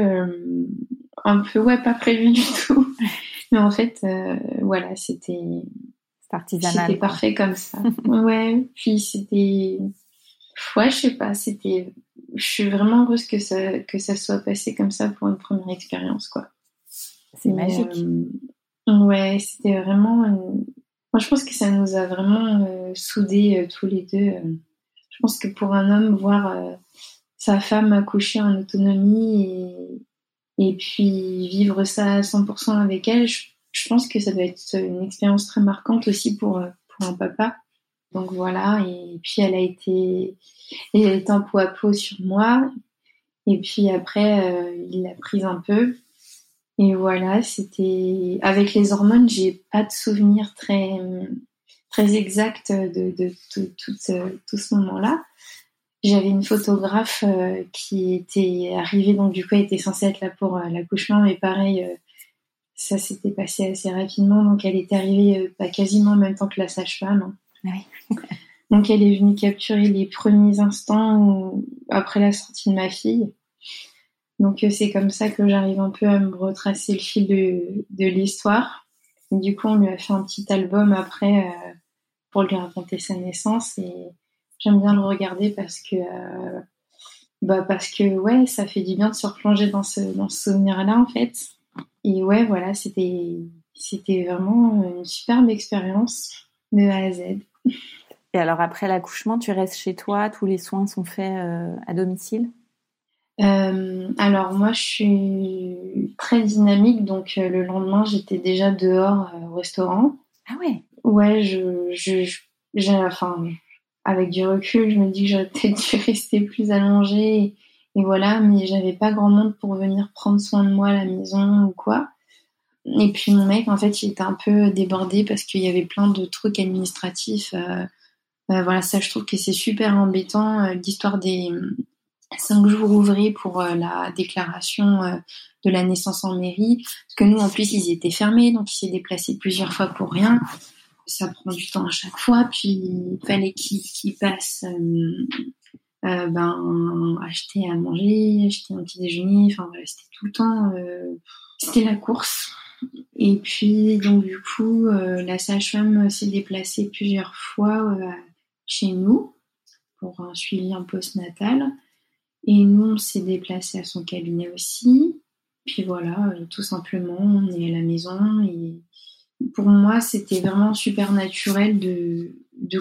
un peu ouais, pas prévu du tout. Mais en fait, euh, voilà, c'était. C'était parfait comme ça. ouais. Puis c'était, ouais, je sais pas, c'était, je suis vraiment heureuse que ça, que ça soit passé comme ça pour une première expérience, quoi. C'est magique. Euh, ouais, c'était vraiment. Moi, je pense que ça nous a vraiment euh, soudés euh, tous les deux. Je pense que pour un homme, voir sa femme accoucher en autonomie et, et puis vivre ça à 100% avec elle, je, pense que ça doit être une expérience très marquante aussi pour, pour un papa. Donc voilà, et puis elle a été, elle a été en peau à peau sur moi. Et puis après, il l'a prise un peu. Et voilà, c'était avec les hormones, j'ai pas de souvenir très très exact de, de, tout, tout, ce moment-là. J'avais une photographe euh, qui était arrivée, donc du coup, elle était censée être là pour euh, l'accouchement, mais pareil, euh, ça s'était passé assez rapidement, donc elle était arrivée pas quasiment en même temps que la sage-femme. Oui. donc elle est venue capturer les premiers instants après la sortie de ma fille. Donc c'est comme ça que j'arrive un peu à me retracer le fil de, de l'histoire. Du coup, on lui a fait un petit album après euh, pour lui raconter sa naissance et j'aime bien le regarder parce que euh, bah parce que ouais, ça fait du bien de se replonger dans ce dans ce souvenir-là en fait. Et ouais, voilà, c'était c'était vraiment une superbe expérience de A à Z. Et alors après l'accouchement, tu restes chez toi, tous les soins sont faits à domicile? Euh, alors moi, je suis très dynamique, donc euh, le lendemain, j'étais déjà dehors euh, au restaurant. Ah ouais? Ouais, je, je, j'ai, enfin, avec du recul, je me dis que j'aurais peut-être dû rester plus allongée et, et voilà, mais j'avais pas grand monde pour venir prendre soin de moi à la maison ou quoi. Et puis mon mec, en fait, il était un peu débordé parce qu'il y avait plein de trucs administratifs. Euh, voilà, ça, je trouve que c'est super embêtant. L'histoire des cinq jours ouvrés pour euh, la déclaration euh, de la naissance en mairie. Parce que nous, en plus, ils étaient fermés, donc il s'est déplacé plusieurs fois pour rien. Ça prend du temps à chaque fois. Puis il fallait qu'il passe euh, ben, acheter à manger, acheter un petit déjeuner. Enfin voilà, c'était tout le temps. c'était la course. Et puis donc du coup, la sage-femme s'est déplacée plusieurs fois chez nous pour un suivi en post-natal. Et nous, on s'est déplacé à son cabinet aussi. Puis voilà, euh, tout simplement, on est à la maison. Et pour moi, c'était vraiment super naturel de,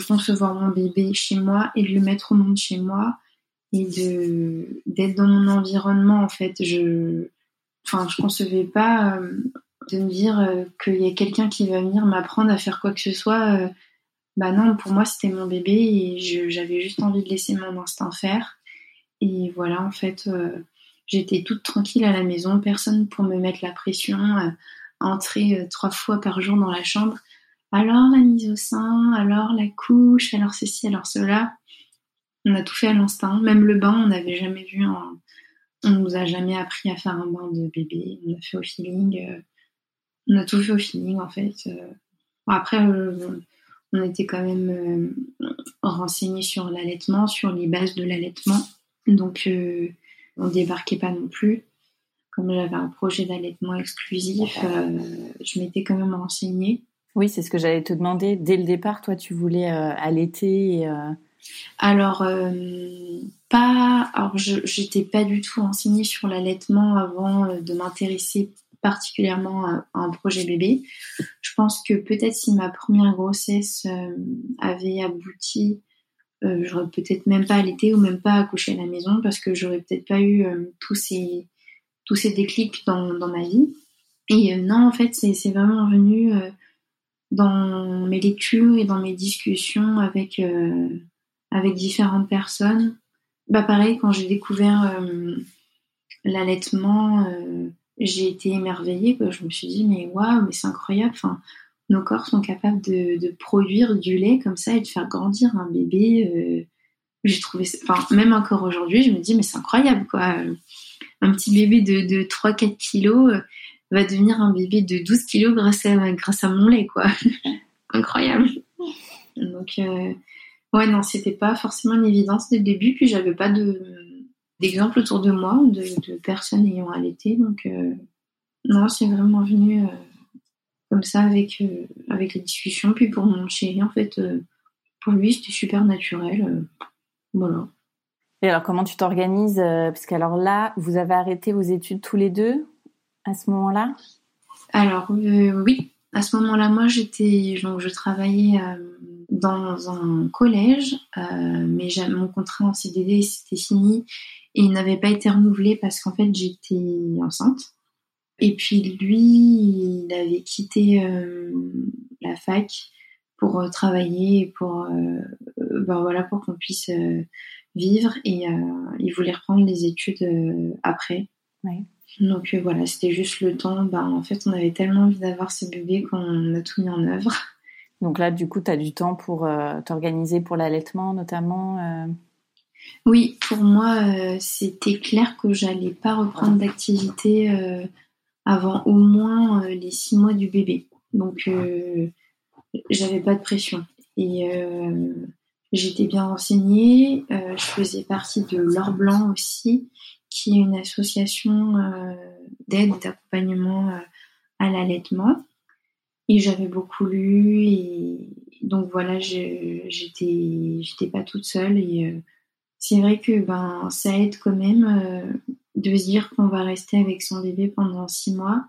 concevoir mon bébé chez moi et de le mettre au monde chez moi et de d'être dans mon environnement en fait. Je, enfin, je concevais pas euh, de me dire euh, qu'il y a quelqu'un qui va venir m'apprendre à faire quoi que ce soit. bah non, pour moi, c'était mon bébé et j'avais juste envie de laisser mon instinct faire. Et voilà, en fait, euh, j'étais toute tranquille à la maison, personne pour me mettre la pression, entrer euh, trois fois par jour dans la chambre. Alors la mise au sein, alors la couche, alors ceci, alors cela. On a tout fait à l'instinct. Même le bain, on n'avait jamais vu un... On nous a jamais appris à faire un bain de bébé. On a fait au feeling. Euh, on a tout fait au feeling, en fait. après, on était quand même renseigné sur l'allaitement, sur les bases de l'allaitement. Donc, euh, on débarquait pas non plus. Comme j'avais un projet d'allaitement exclusif, euh, je m'étais quand même renseignée. Oui, c'est ce que j'allais te demander. Dès le départ, toi, tu voulais euh, allaiter Alors, pas. Alors, je j'étais pas du tout renseignée sur l'allaitement avant de m'intéresser particulièrement à, un projet bébé. Je pense que peut-être si ma première grossesse avait abouti euh, j'aurais peut-être même pas allaité ou même pas accouché à la maison parce que j'aurais peut-être pas eu euh, tous ces tous ces déclics dans, dans ma vie. Et euh, non, en fait, c'est vraiment venu dans mes lectures et dans mes discussions avec avec différentes personnes. Bah pareil, quand j'ai découvert l'allaitement, j'ai été émerveillée. Je me suis dit mais waouh, mais c'est incroyable. Enfin, nos corps sont capables de, produire du lait comme ça et de faire grandir un bébé. Euh, j'ai trouvé, enfin, même encore aujourd'hui, je me dis, mais c'est incroyable, quoi. Un petit bébé de, 3-4 kilos, va devenir un bébé de 12 kilos grâce à, mon lait, quoi. Incroyable. Donc, euh, ouais, non, c'était pas forcément une évidence dès le début, puis j'avais pas de, d'exemple autour de moi, de, de personnes ayant allaité, donc, euh, non, c'est vraiment venu comme ça avec, avec les discussions. Puis pour mon chéri, en fait, pour lui, c'était super naturel. voilà. Et alors, comment tu t'organises Parce qu'alors là, vous avez arrêté vos études tous les deux à ce moment-là? Alors euh, oui, à ce moment-là, moi j'étais, donc je travaillais euh, dans un collège, euh, mais mon contrat en CDD s'était fini et il n'avait pas été renouvelé parce qu'en fait j'étais enceinte. Et puis lui, il avait quitté la fac pour travailler, pour ben voilà, pour qu'on puisse vivre et il voulait reprendre les études après. Ouais. Donc euh, voilà, c'était juste le temps. Bah, en fait, on avait tellement envie d'avoir ce bébé qu'on a tout mis en œuvre. Donc là, du coup, tu as du temps pour euh, t'organiser pour l'allaitement notamment euh? Oui, pour moi, c'était clair que j'allais pas reprendre d'activité avant au moins les six mois du bébé. Donc, j'avais pas de pression. Et j'étais bien renseignée. je faisais partie de l'or blanc aussi qui est une association euh, d'aide et d'accompagnement euh, à l'allaitement. Et j'avais beaucoup lu et donc voilà, j'étais pas toute seule et euh, c'est vrai que ben ça aide quand même de se dire qu'on va rester avec son bébé pendant six mois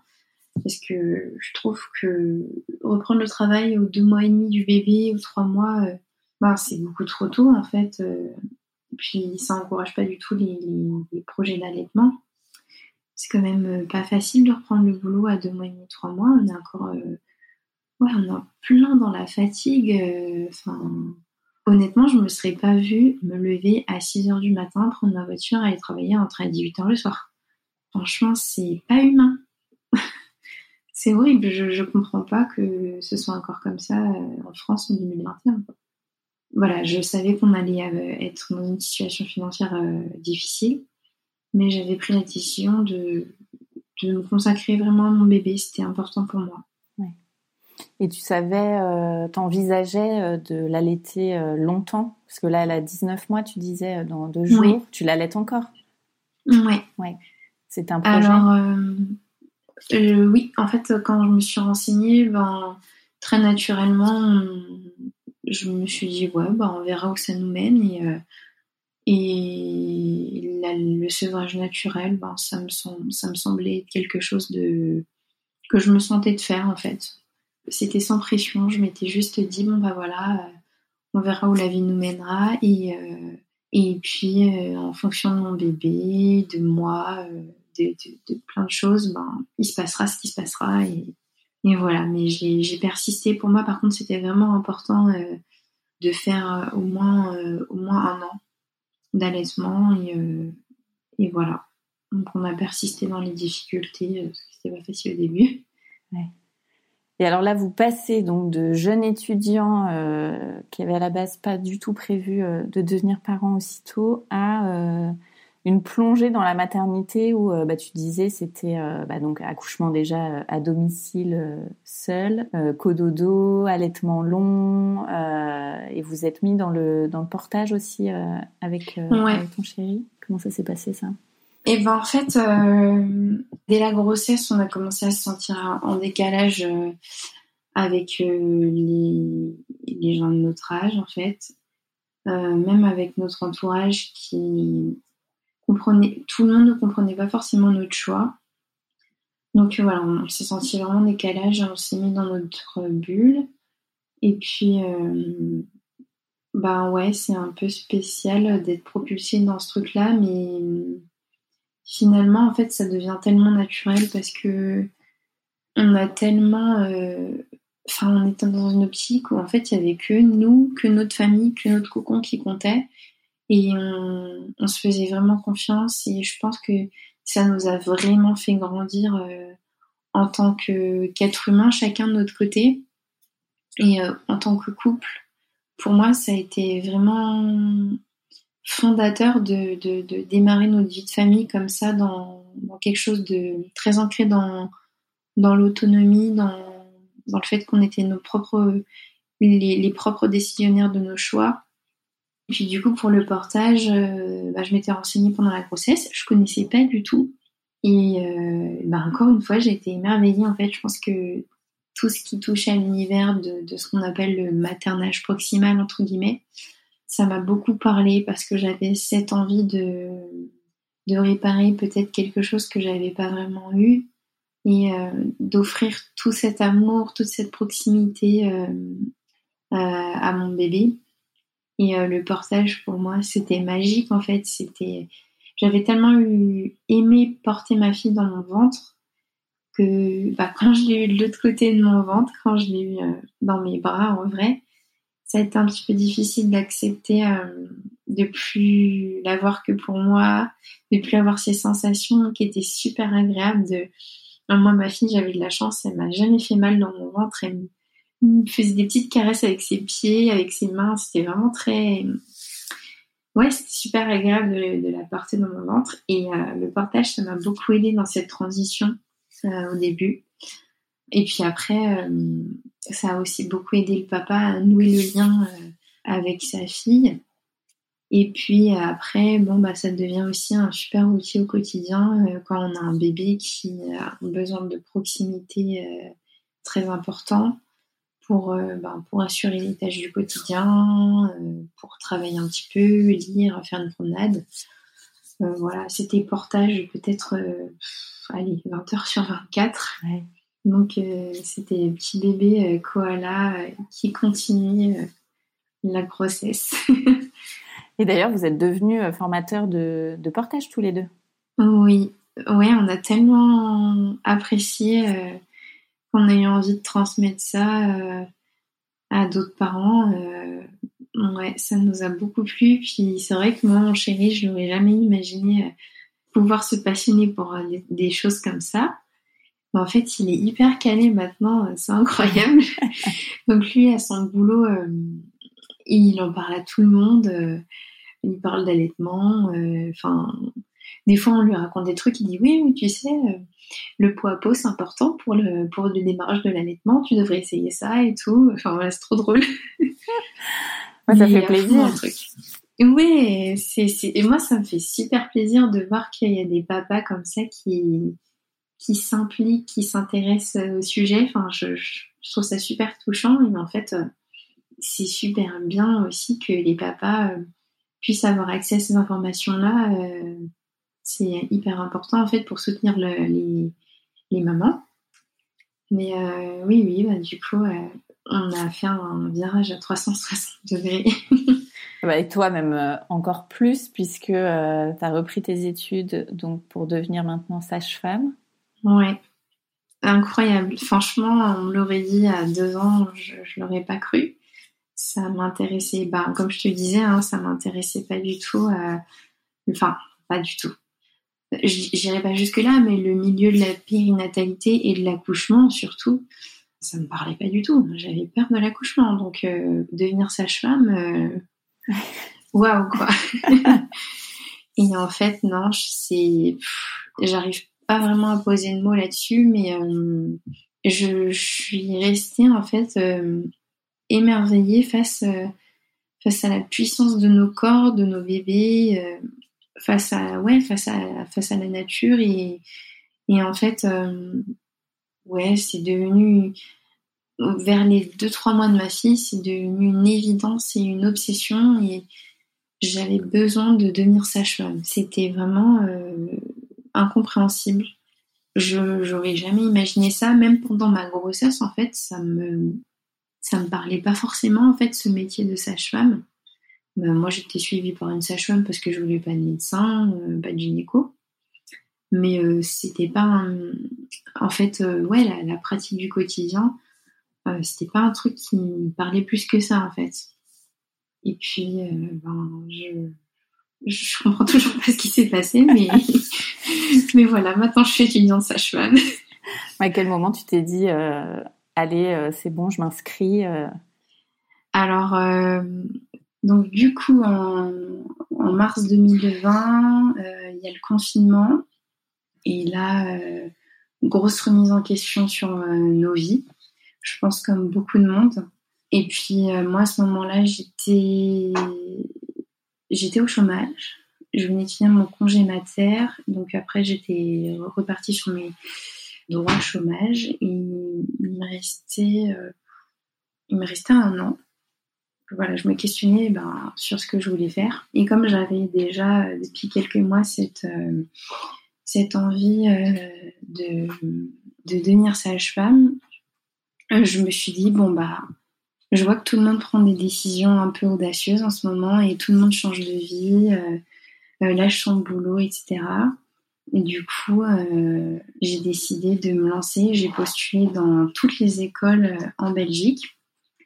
parce que je trouve que reprendre le travail aux deux mois et demi du bébé ou trois mois, ben, c'est beaucoup trop tôt en fait. Puis ça encourage pas du tout les, projets d'allaitement. C'est quand même euh, pas facile de reprendre le boulot à deux mois et demi, trois mois. On est encore, euh, ouais, on plein dans la fatigue. Euh, honnêtement, je me serais pas vue me lever à 6 heures du matin, prendre ma voiture, aller travailler entre à 18 heures le soir. Franchement, c'est pas humain. c'est horrible. Je, je comprends pas que ce soit encore comme ça en France en 2021 voilà, je savais qu'on allait euh, être dans une situation financière euh, difficile, mais j'avais pris la décision de, de me consacrer vraiment à mon bébé. C'était important pour moi. Et tu savais, euh, t'envisageais de l'allaiter longtemps? Parce que là, elle a 19 mois, tu disais, dans deux jours. Tu l'allaites encore? Oui. Ouais. C'est un projet? Alors, oui, en fait, quand je me suis renseignée, ben, très naturellement, je me suis dit, ouais, bah, on verra où ça nous mène. Et, euh, et le sevrage naturel, ben, ça, me ça me semblait quelque chose de, que je me sentais de faire, en fait. C'était sans pression. Je m'étais juste dit, bon, bah voilà, euh, on verra où la vie nous mènera. Et, euh, et puis, en fonction de mon bébé, de moi, de, plein de choses, ben, il se passera ce qui se passera. Et voilà, mais j'ai persisté. Pour moi, par contre, c'était vraiment important euh, de faire euh, au, moins, euh, au moins un an d'allaitement. Et, voilà. Donc, on a persisté dans les difficultés, parce que c'était pas facile au début. Et alors là, vous passez donc de jeunes étudiants qui avaient à la base pas du tout prévu de devenir parents aussitôt à une plongée dans la maternité où euh, bah, tu disais c'était euh, bah, donc accouchement déjà euh, à domicile seul, cododo, allaitement long, et vous êtes mis dans le dans le portage aussi avec, ton chéri. Comment ça s'est passé ça? Et eh ben en fait, dès la grossesse, on a commencé à se sentir en décalage avec les, les gens de notre âge en fait, même avec notre entourage qui tout le monde ne comprenait pas forcément notre choix. Donc voilà, on s'est senti vraiment en décalage, on s'est mis dans notre bulle. Et puis, euh, bah ouais, c'est un peu spécial d'être propulsé dans ce truc-là, mais finalement, en fait, ça devient tellement naturel parce que on a tellement. Euh, enfin, on était dans une optique où en fait, il n'y avait que nous, que notre famille, que notre cocon qui comptait. Et on, se faisait vraiment confiance et je pense que ça nous a vraiment fait grandir euh, en tant qu'être humain, chacun de notre côté. Et euh, en tant que couple, pour moi, ça a été vraiment fondateur de, de, démarrer notre vie de famille comme ça, dans, dans, quelque chose de très ancré dans, dans l'autonomie, dans, dans, le fait qu'on était nos propres, les, les, propres décisionnaires de nos choix. Puis du coup, pour le portage, euh, bah, je m'étais renseignée pendant la grossesse, je connaissais pas du tout. Et euh, bah, encore une fois, j'ai été émerveillée. En fait, je pense que tout ce qui touche à l'univers de, de, ce qu'on appelle le maternage proximal, entre guillemets, ça m'a beaucoup parlé parce que j'avais cette envie de, de réparer peut-être quelque chose que j'avais pas vraiment eu et euh, d'offrir tout cet amour, toute cette proximité euh, à mon bébé. Et euh, le portage pour moi, c'était magique en fait. C'était, j'avais tellement eu aimé porter ma fille dans mon ventre que bah, quand je l'ai eu de l'autre côté de mon ventre, quand je l'ai eu dans mes bras en vrai, ça a été un petit peu difficile d'accepter euh, de plus l'avoir que pour moi, de plus avoir ces sensations qui étaient super agréables. De moi, ma fille, j'avais de la chance, elle m'a jamais fait mal dans mon ventre. Me faisait des petites caresses avec ses pieds, avec ses mains. C'était vraiment très, ouais, c'était super agréable de, la porter dans mon ventre. Et euh, le portage, ça m'a beaucoup aidé dans cette transition euh, au début. Et puis après, euh, ça a aussi beaucoup aidé le papa à nouer le lien avec sa fille. Et puis après, bon, bah, ça devient aussi un super outil au quotidien quand on a un bébé qui a besoin de proximité très important pour, bah, pour assurer les tâches du quotidien, pour travailler un petit peu, lire, faire une promenade. voilà, c'était portage peut-être, allez, 20 heures sur 24. Donc euh, c'était petit bébé euh, koala euh, qui continue la grossesse. Et d'ailleurs, vous êtes devenus formateurs de, portage tous les deux? Oui, ouais, on a tellement apprécié qu'on a eu envie de transmettre ça à d'autres parents. ouais, ça nous a beaucoup plu. Puis c'est vrai que moi, mon chéri, je n'aurais jamais imaginé pouvoir se passionner pour des choses comme ça en fait, il est hyper calé maintenant, euh, c'est incroyable. Donc lui, à son boulot, euh, il en parle à tout le monde. Euh, il parle d'allaitement. Enfin, des fois, on lui raconte des trucs. Il dit oui, tu sais, le pot à peau, c'est important pour le pour le démarrage de l'allaitement. Tu devrais essayer ça et tout. Enfin, voilà, c'est trop drôle. ça fait plaisir. Oui, c'est, et moi, ça me fait super plaisir de voir qu'il y a des papas comme ça qui, qui s'implique, qui s'intéresse euh, au sujet. Enfin, je, trouve ça super touchant. Et en fait, euh, c'est super bien aussi que les papas euh, puissent avoir accès à ces informations-là. C'est hyper important en fait pour soutenir les, mamans. Mais oui, oui, bah, du coup, on a fait un virage à 360 degrés. Bah, et toi, même encore plus, puisque tu as repris tes études donc pour devenir maintenant sage-femme. Ouais, incroyable. Franchement, on me l'aurait dit à deux ans, je, je l'aurais pas cru. Ça m'intéressait, bah, comme je te disais, hein, ça m'intéressait pas du tout. Euh, enfin, pas du tout. J'irai pas jusque-là, mais le milieu de la périnatalité et de l'accouchement, surtout, ça me parlait pas du tout. J'avais peur de l'accouchement, donc euh, devenir sage-femme, euh, waouh quoi. et en fait, non, c'est, j'arrive pas vraiment à poser de mots là-dessus, mais euh, je, suis restée en fait euh, émerveillée face, face à la puissance de nos corps, de nos bébés, face à ouais, face à face à la nature et, et en fait ouais, c'est devenu vers les deux trois mois de ma fille, c'est devenu une évidence et une obsession et j'avais besoin de devenir sage-femme. C'était vraiment incompréhensible. Je j'aurais jamais imaginé ça, même pendant ma grossesse en fait, ça me ça me parlait pas forcément en fait ce métier de sage-femme. Ben, moi j'étais suivie par une sage-femme parce que je voulais pas de médecin, euh, pas de gynéco. Mais euh, c'était pas en fait euh, ouais la, pratique du quotidien, c'était pas un truc qui me parlait plus que ça en fait. Et puis ben, je je comprends toujours pas ce qui s'est passé, mais, mais voilà, maintenant je suis étudiante sage-femme. À quel moment tu t'es dit, allez, c'est bon, je m'inscris euh Alors, donc du coup, en, mars 2020, il y a le confinement. Et là, grosse remise en question sur nos vies. Je pense comme beaucoup de monde. Et puis moi à ce moment-là, j'étais au chômage. Je venais de finir mon congé mater, donc après j'étais repartie sur mes droits chômage et il me restait il me restait un an voilà, je me questionnais ben, sur ce que je voulais faire. Et comme j'avais déjà euh, depuis quelques mois cette, euh, cette envie euh, de, de devenir sage-femme, je me suis dit, bon, bah, je vois que tout le monde prend des décisions un peu audacieuses en ce moment et tout le monde change de vie, lâche son boulot, etc. Et du coup, j'ai décidé de me lancer. J'ai postulé dans toutes les écoles en Belgique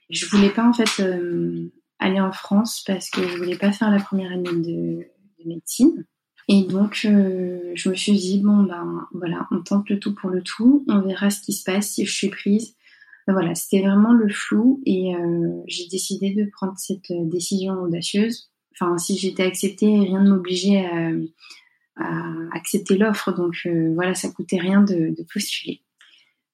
je voulais pas en fait euh, aller en France parce que je voulais pas faire la première année de, médecine. Et donc, euh, je me suis dit, bon, ben voilà, on tente le tout pour le tout, on verra ce qui se passe si je suis prise. Ben, voilà, c'était vraiment le flou et euh, j'ai décidé de prendre cette décision audacieuse. Enfin, si j'étais acceptée, rien ne m'obligeait à, accepter l'offre. Donc voilà, ça coûtait rien de postuler.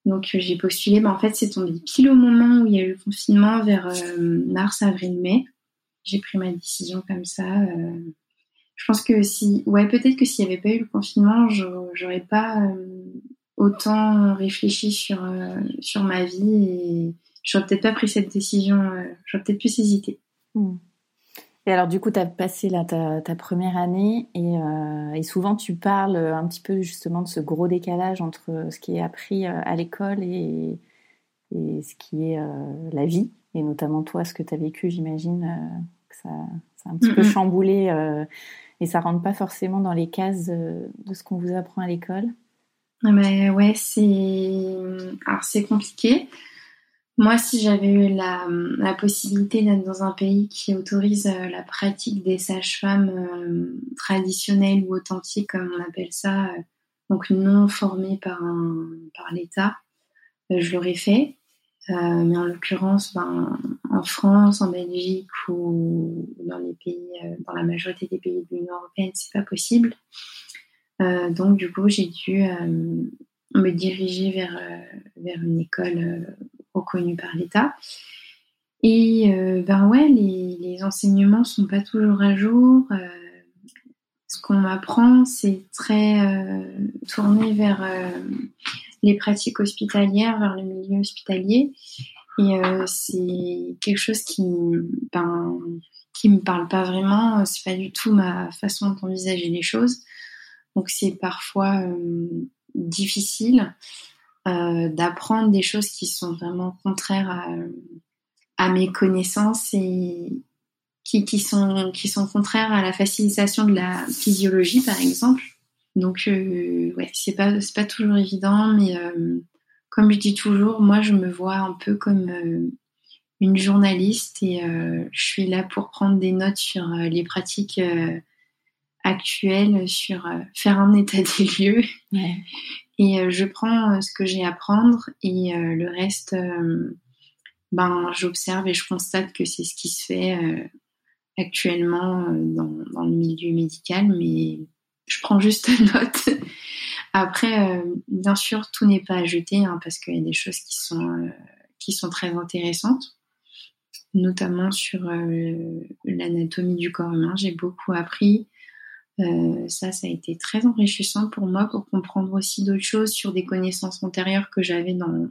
Donc euh, j'ai postulé, mais en fait c'est tombé pile au moment où il y a eu le confinement vers euh, mars, avril, mai. J'ai pris ma décision comme ça. Euh. Je pense que si, ouais, peut-être que s'il n'y avait pas eu le confinement, j'aurais pas autant réfléchi sur sur ma vie et j'aurais peut-être pas pris cette décision. j'aurais peut-être plus hésité. Hmm. Et alors, du coup, tu as passé là, ta, première année euh, et, souvent tu parles un petit peu justement de ce gros décalage entre ce qui est appris euh, à l'école et, ce qui est euh, la vie, et notamment toi, ce que tu as vécu, j'imagine que ça, a un petit peu chamboulé et ça rentre pas forcément dans les cases de ce qu'on vous apprend à l'école? Mais ouais, c'est alors c'est compliqué. Moi, si j'avais eu la, possibilité d'être dans un pays qui autorise euh, la pratique des sages-femmes euh, traditionnelles ou authentiques, comme on appelle ça, euh, donc non formées par, par l'État, je l'aurais fait. mais en l'occurrence, ben, en France, en Belgique ou dans les pays, dans la majorité des pays de l'Union européenne, c'est pas possible. donc du coup, j'ai dû me diriger vers, vers une école reconnu par l'État. Et euh, ben ouais, les, enseignements sont pas toujours à jour. Euh, ce qu'on m'apprend, c'est très euh, tourné vers les pratiques hospitalières, vers le milieu hospitalier. Et c'est quelque chose qui, ben, me parle pas vraiment. C'est pas du tout ma façon d'envisager les choses. Donc c'est parfois difficile. Euh, d'apprendre des choses qui sont vraiment contraires à, mes connaissances et qui, sont, qui sont contraires à la facilitation de la physiologie, par exemple. Donc, euh, ouais, c'est pas, pas toujours évident, mais euh, comme je dis toujours, moi, je me vois un peu comme une journaliste et je suis là pour prendre des notes sur les pratiques actuelles, sur faire un état des lieux. Et euh, je prends euh, ce que j'ai à prendre et euh, le reste, ben, j'observe et je constate que c'est ce qui se fait actuellement dans, le milieu médical, mais je prends juste note. Après, bien sûr, tout n'est pas à jeter hein, parce qu'il y a des choses qui sont, qui sont très intéressantes, notamment sur l'anatomie du corps humain. J'ai beaucoup appris. Euh, ça, ça a été très enrichissant pour moi pour comprendre aussi d'autres choses sur des connaissances antérieures que j'avais dans,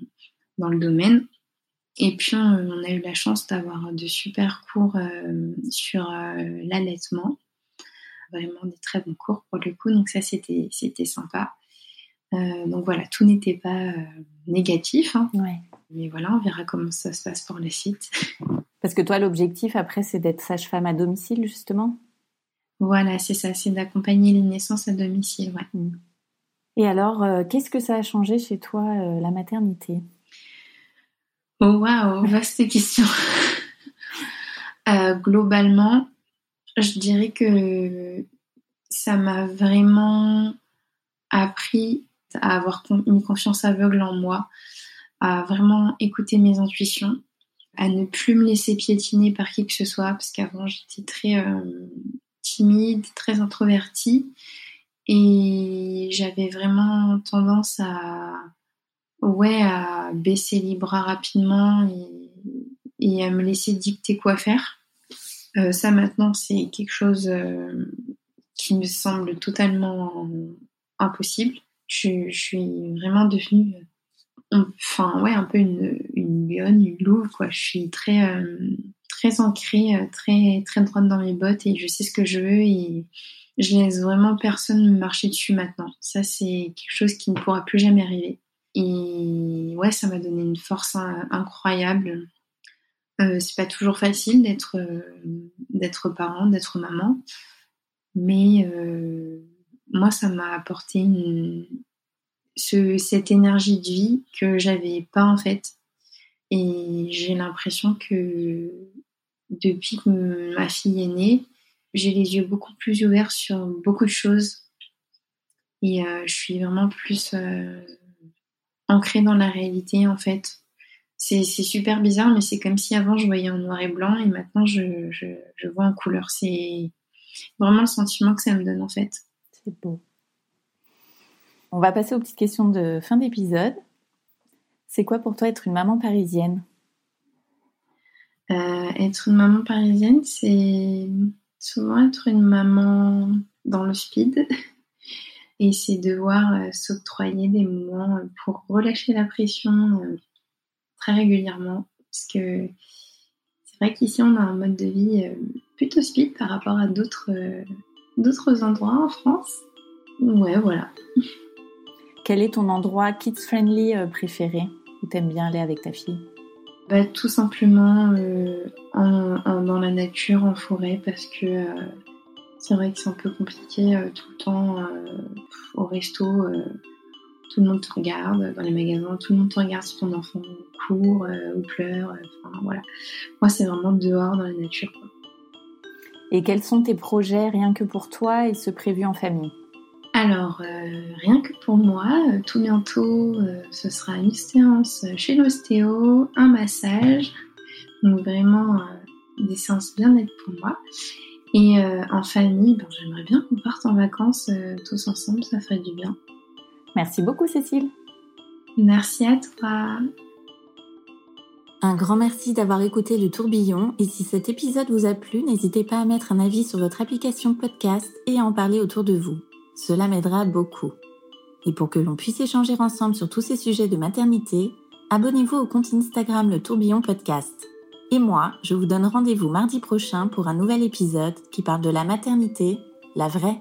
dans le domaine. Et puis, on, a eu la chance d'avoir de super cours euh, sur euh, l'allaitement. Vraiment des très bons cours pour le coup. Donc ça, c'était, c'était sympa. donc voilà, tout n'était pas négatif. Hein. Mais voilà, on verra comment ça se passe pour le site. Parce que toi, l'objectif après, c'est d'être sage-femme à domicile, justement? Voilà, c'est ça, c'est d'accompagner les naissances à domicile. Ouais. Mm. Et alors, euh, qu'est-ce que ça a changé chez toi, euh, la maternité? Oh waouh, vaste question. Euh, globalement, je dirais que ça m'a vraiment appris à avoir une confiance aveugle en moi, à vraiment écouter mes intuitions, à ne plus me laisser piétiner par qui que ce soit, parce qu'avant j'étais très timide, très introvertie. Et j'avais vraiment tendance à, ouais, à baisser les bras rapidement et, à me laisser dicter quoi faire. Euh, ça maintenant, c'est quelque chose euh, qui me semble totalement impossible. Je, suis vraiment devenue, enfin ouais, un peu une, lionne, une louve quoi. Je suis très euh, très ancrée, très très droite dans mes bottes et je sais ce que je veux et je laisse vraiment personne me marcher dessus maintenant. Ça, c'est quelque chose qui ne pourra plus jamais arriver. Et ouais, ça m'a donné une force incroyable. Euh, c'est pas toujours facile d'être euh, d'être parent, d'être maman, mais euh, moi, ça m'a apporté une, ce, cette énergie de vie que j'avais pas en fait. Et j'ai l'impression que depuis que ma fille est née, j'ai les yeux beaucoup plus ouverts sur beaucoup de choses et euh, je suis vraiment plus euh, ancrée dans la réalité en fait. C'est super bizarre, mais c'est comme si avant je voyais en noir et blanc et maintenant je, je, vois en couleur. C'est vraiment le sentiment que ça me donne en fait. C'est beau. On va passer aux petites questions de fin d'épisode. C'est quoi pour toi être une maman parisienne? Euh, Être une maman parisienne, c'est souvent être une maman dans le speed et c'est devoir euh, s'octroyer des moments euh, pour relâcher la pression très régulièrement. Parce que c'est vrai qu'ici on a un mode de vie plutôt speed par rapport à d'autres d'autres endroits en France. Ouais, voilà. Quel est ton endroit kids friendly préféré où t'aimes bien aller avec ta fille? Bah, Tout simplement euh, dans la nature, en forêt, parce que euh, c'est vrai que c'est un peu compliqué euh, tout le temps au resto. tout le monde te regarde dans les magasins, tout le monde te regarde si ton enfant court ou pleure. Enfin, voilà. Moi, c'est vraiment dehors dans la nature. Et quels sont tes projets rien que pour toi et ce prévu en famille? Alors, euh, rien que pour moi, euh, tout bientôt, euh, ce sera une séance chez l'ostéo, un massage, donc vraiment des séances bien-être pour moi. Et en famille, ben, j'aimerais bien qu'on parte en vacances tous ensemble, ça ferait du bien. Merci beaucoup Cécile. Merci à toi. Un grand merci d'avoir écouté le tourbillon et si cet épisode vous a plu, n'hésitez pas à mettre un avis sur votre application podcast et à en parler autour de vous. Cela m'aidera beaucoup. Et pour que l'on puisse échanger ensemble sur tous ces sujets de maternité, abonnez-vous au compte Instagram Le Tourbillon Podcast. Et moi, je vous donne rendez-vous mardi prochain pour un nouvel épisode qui parle de la maternité, la vraie.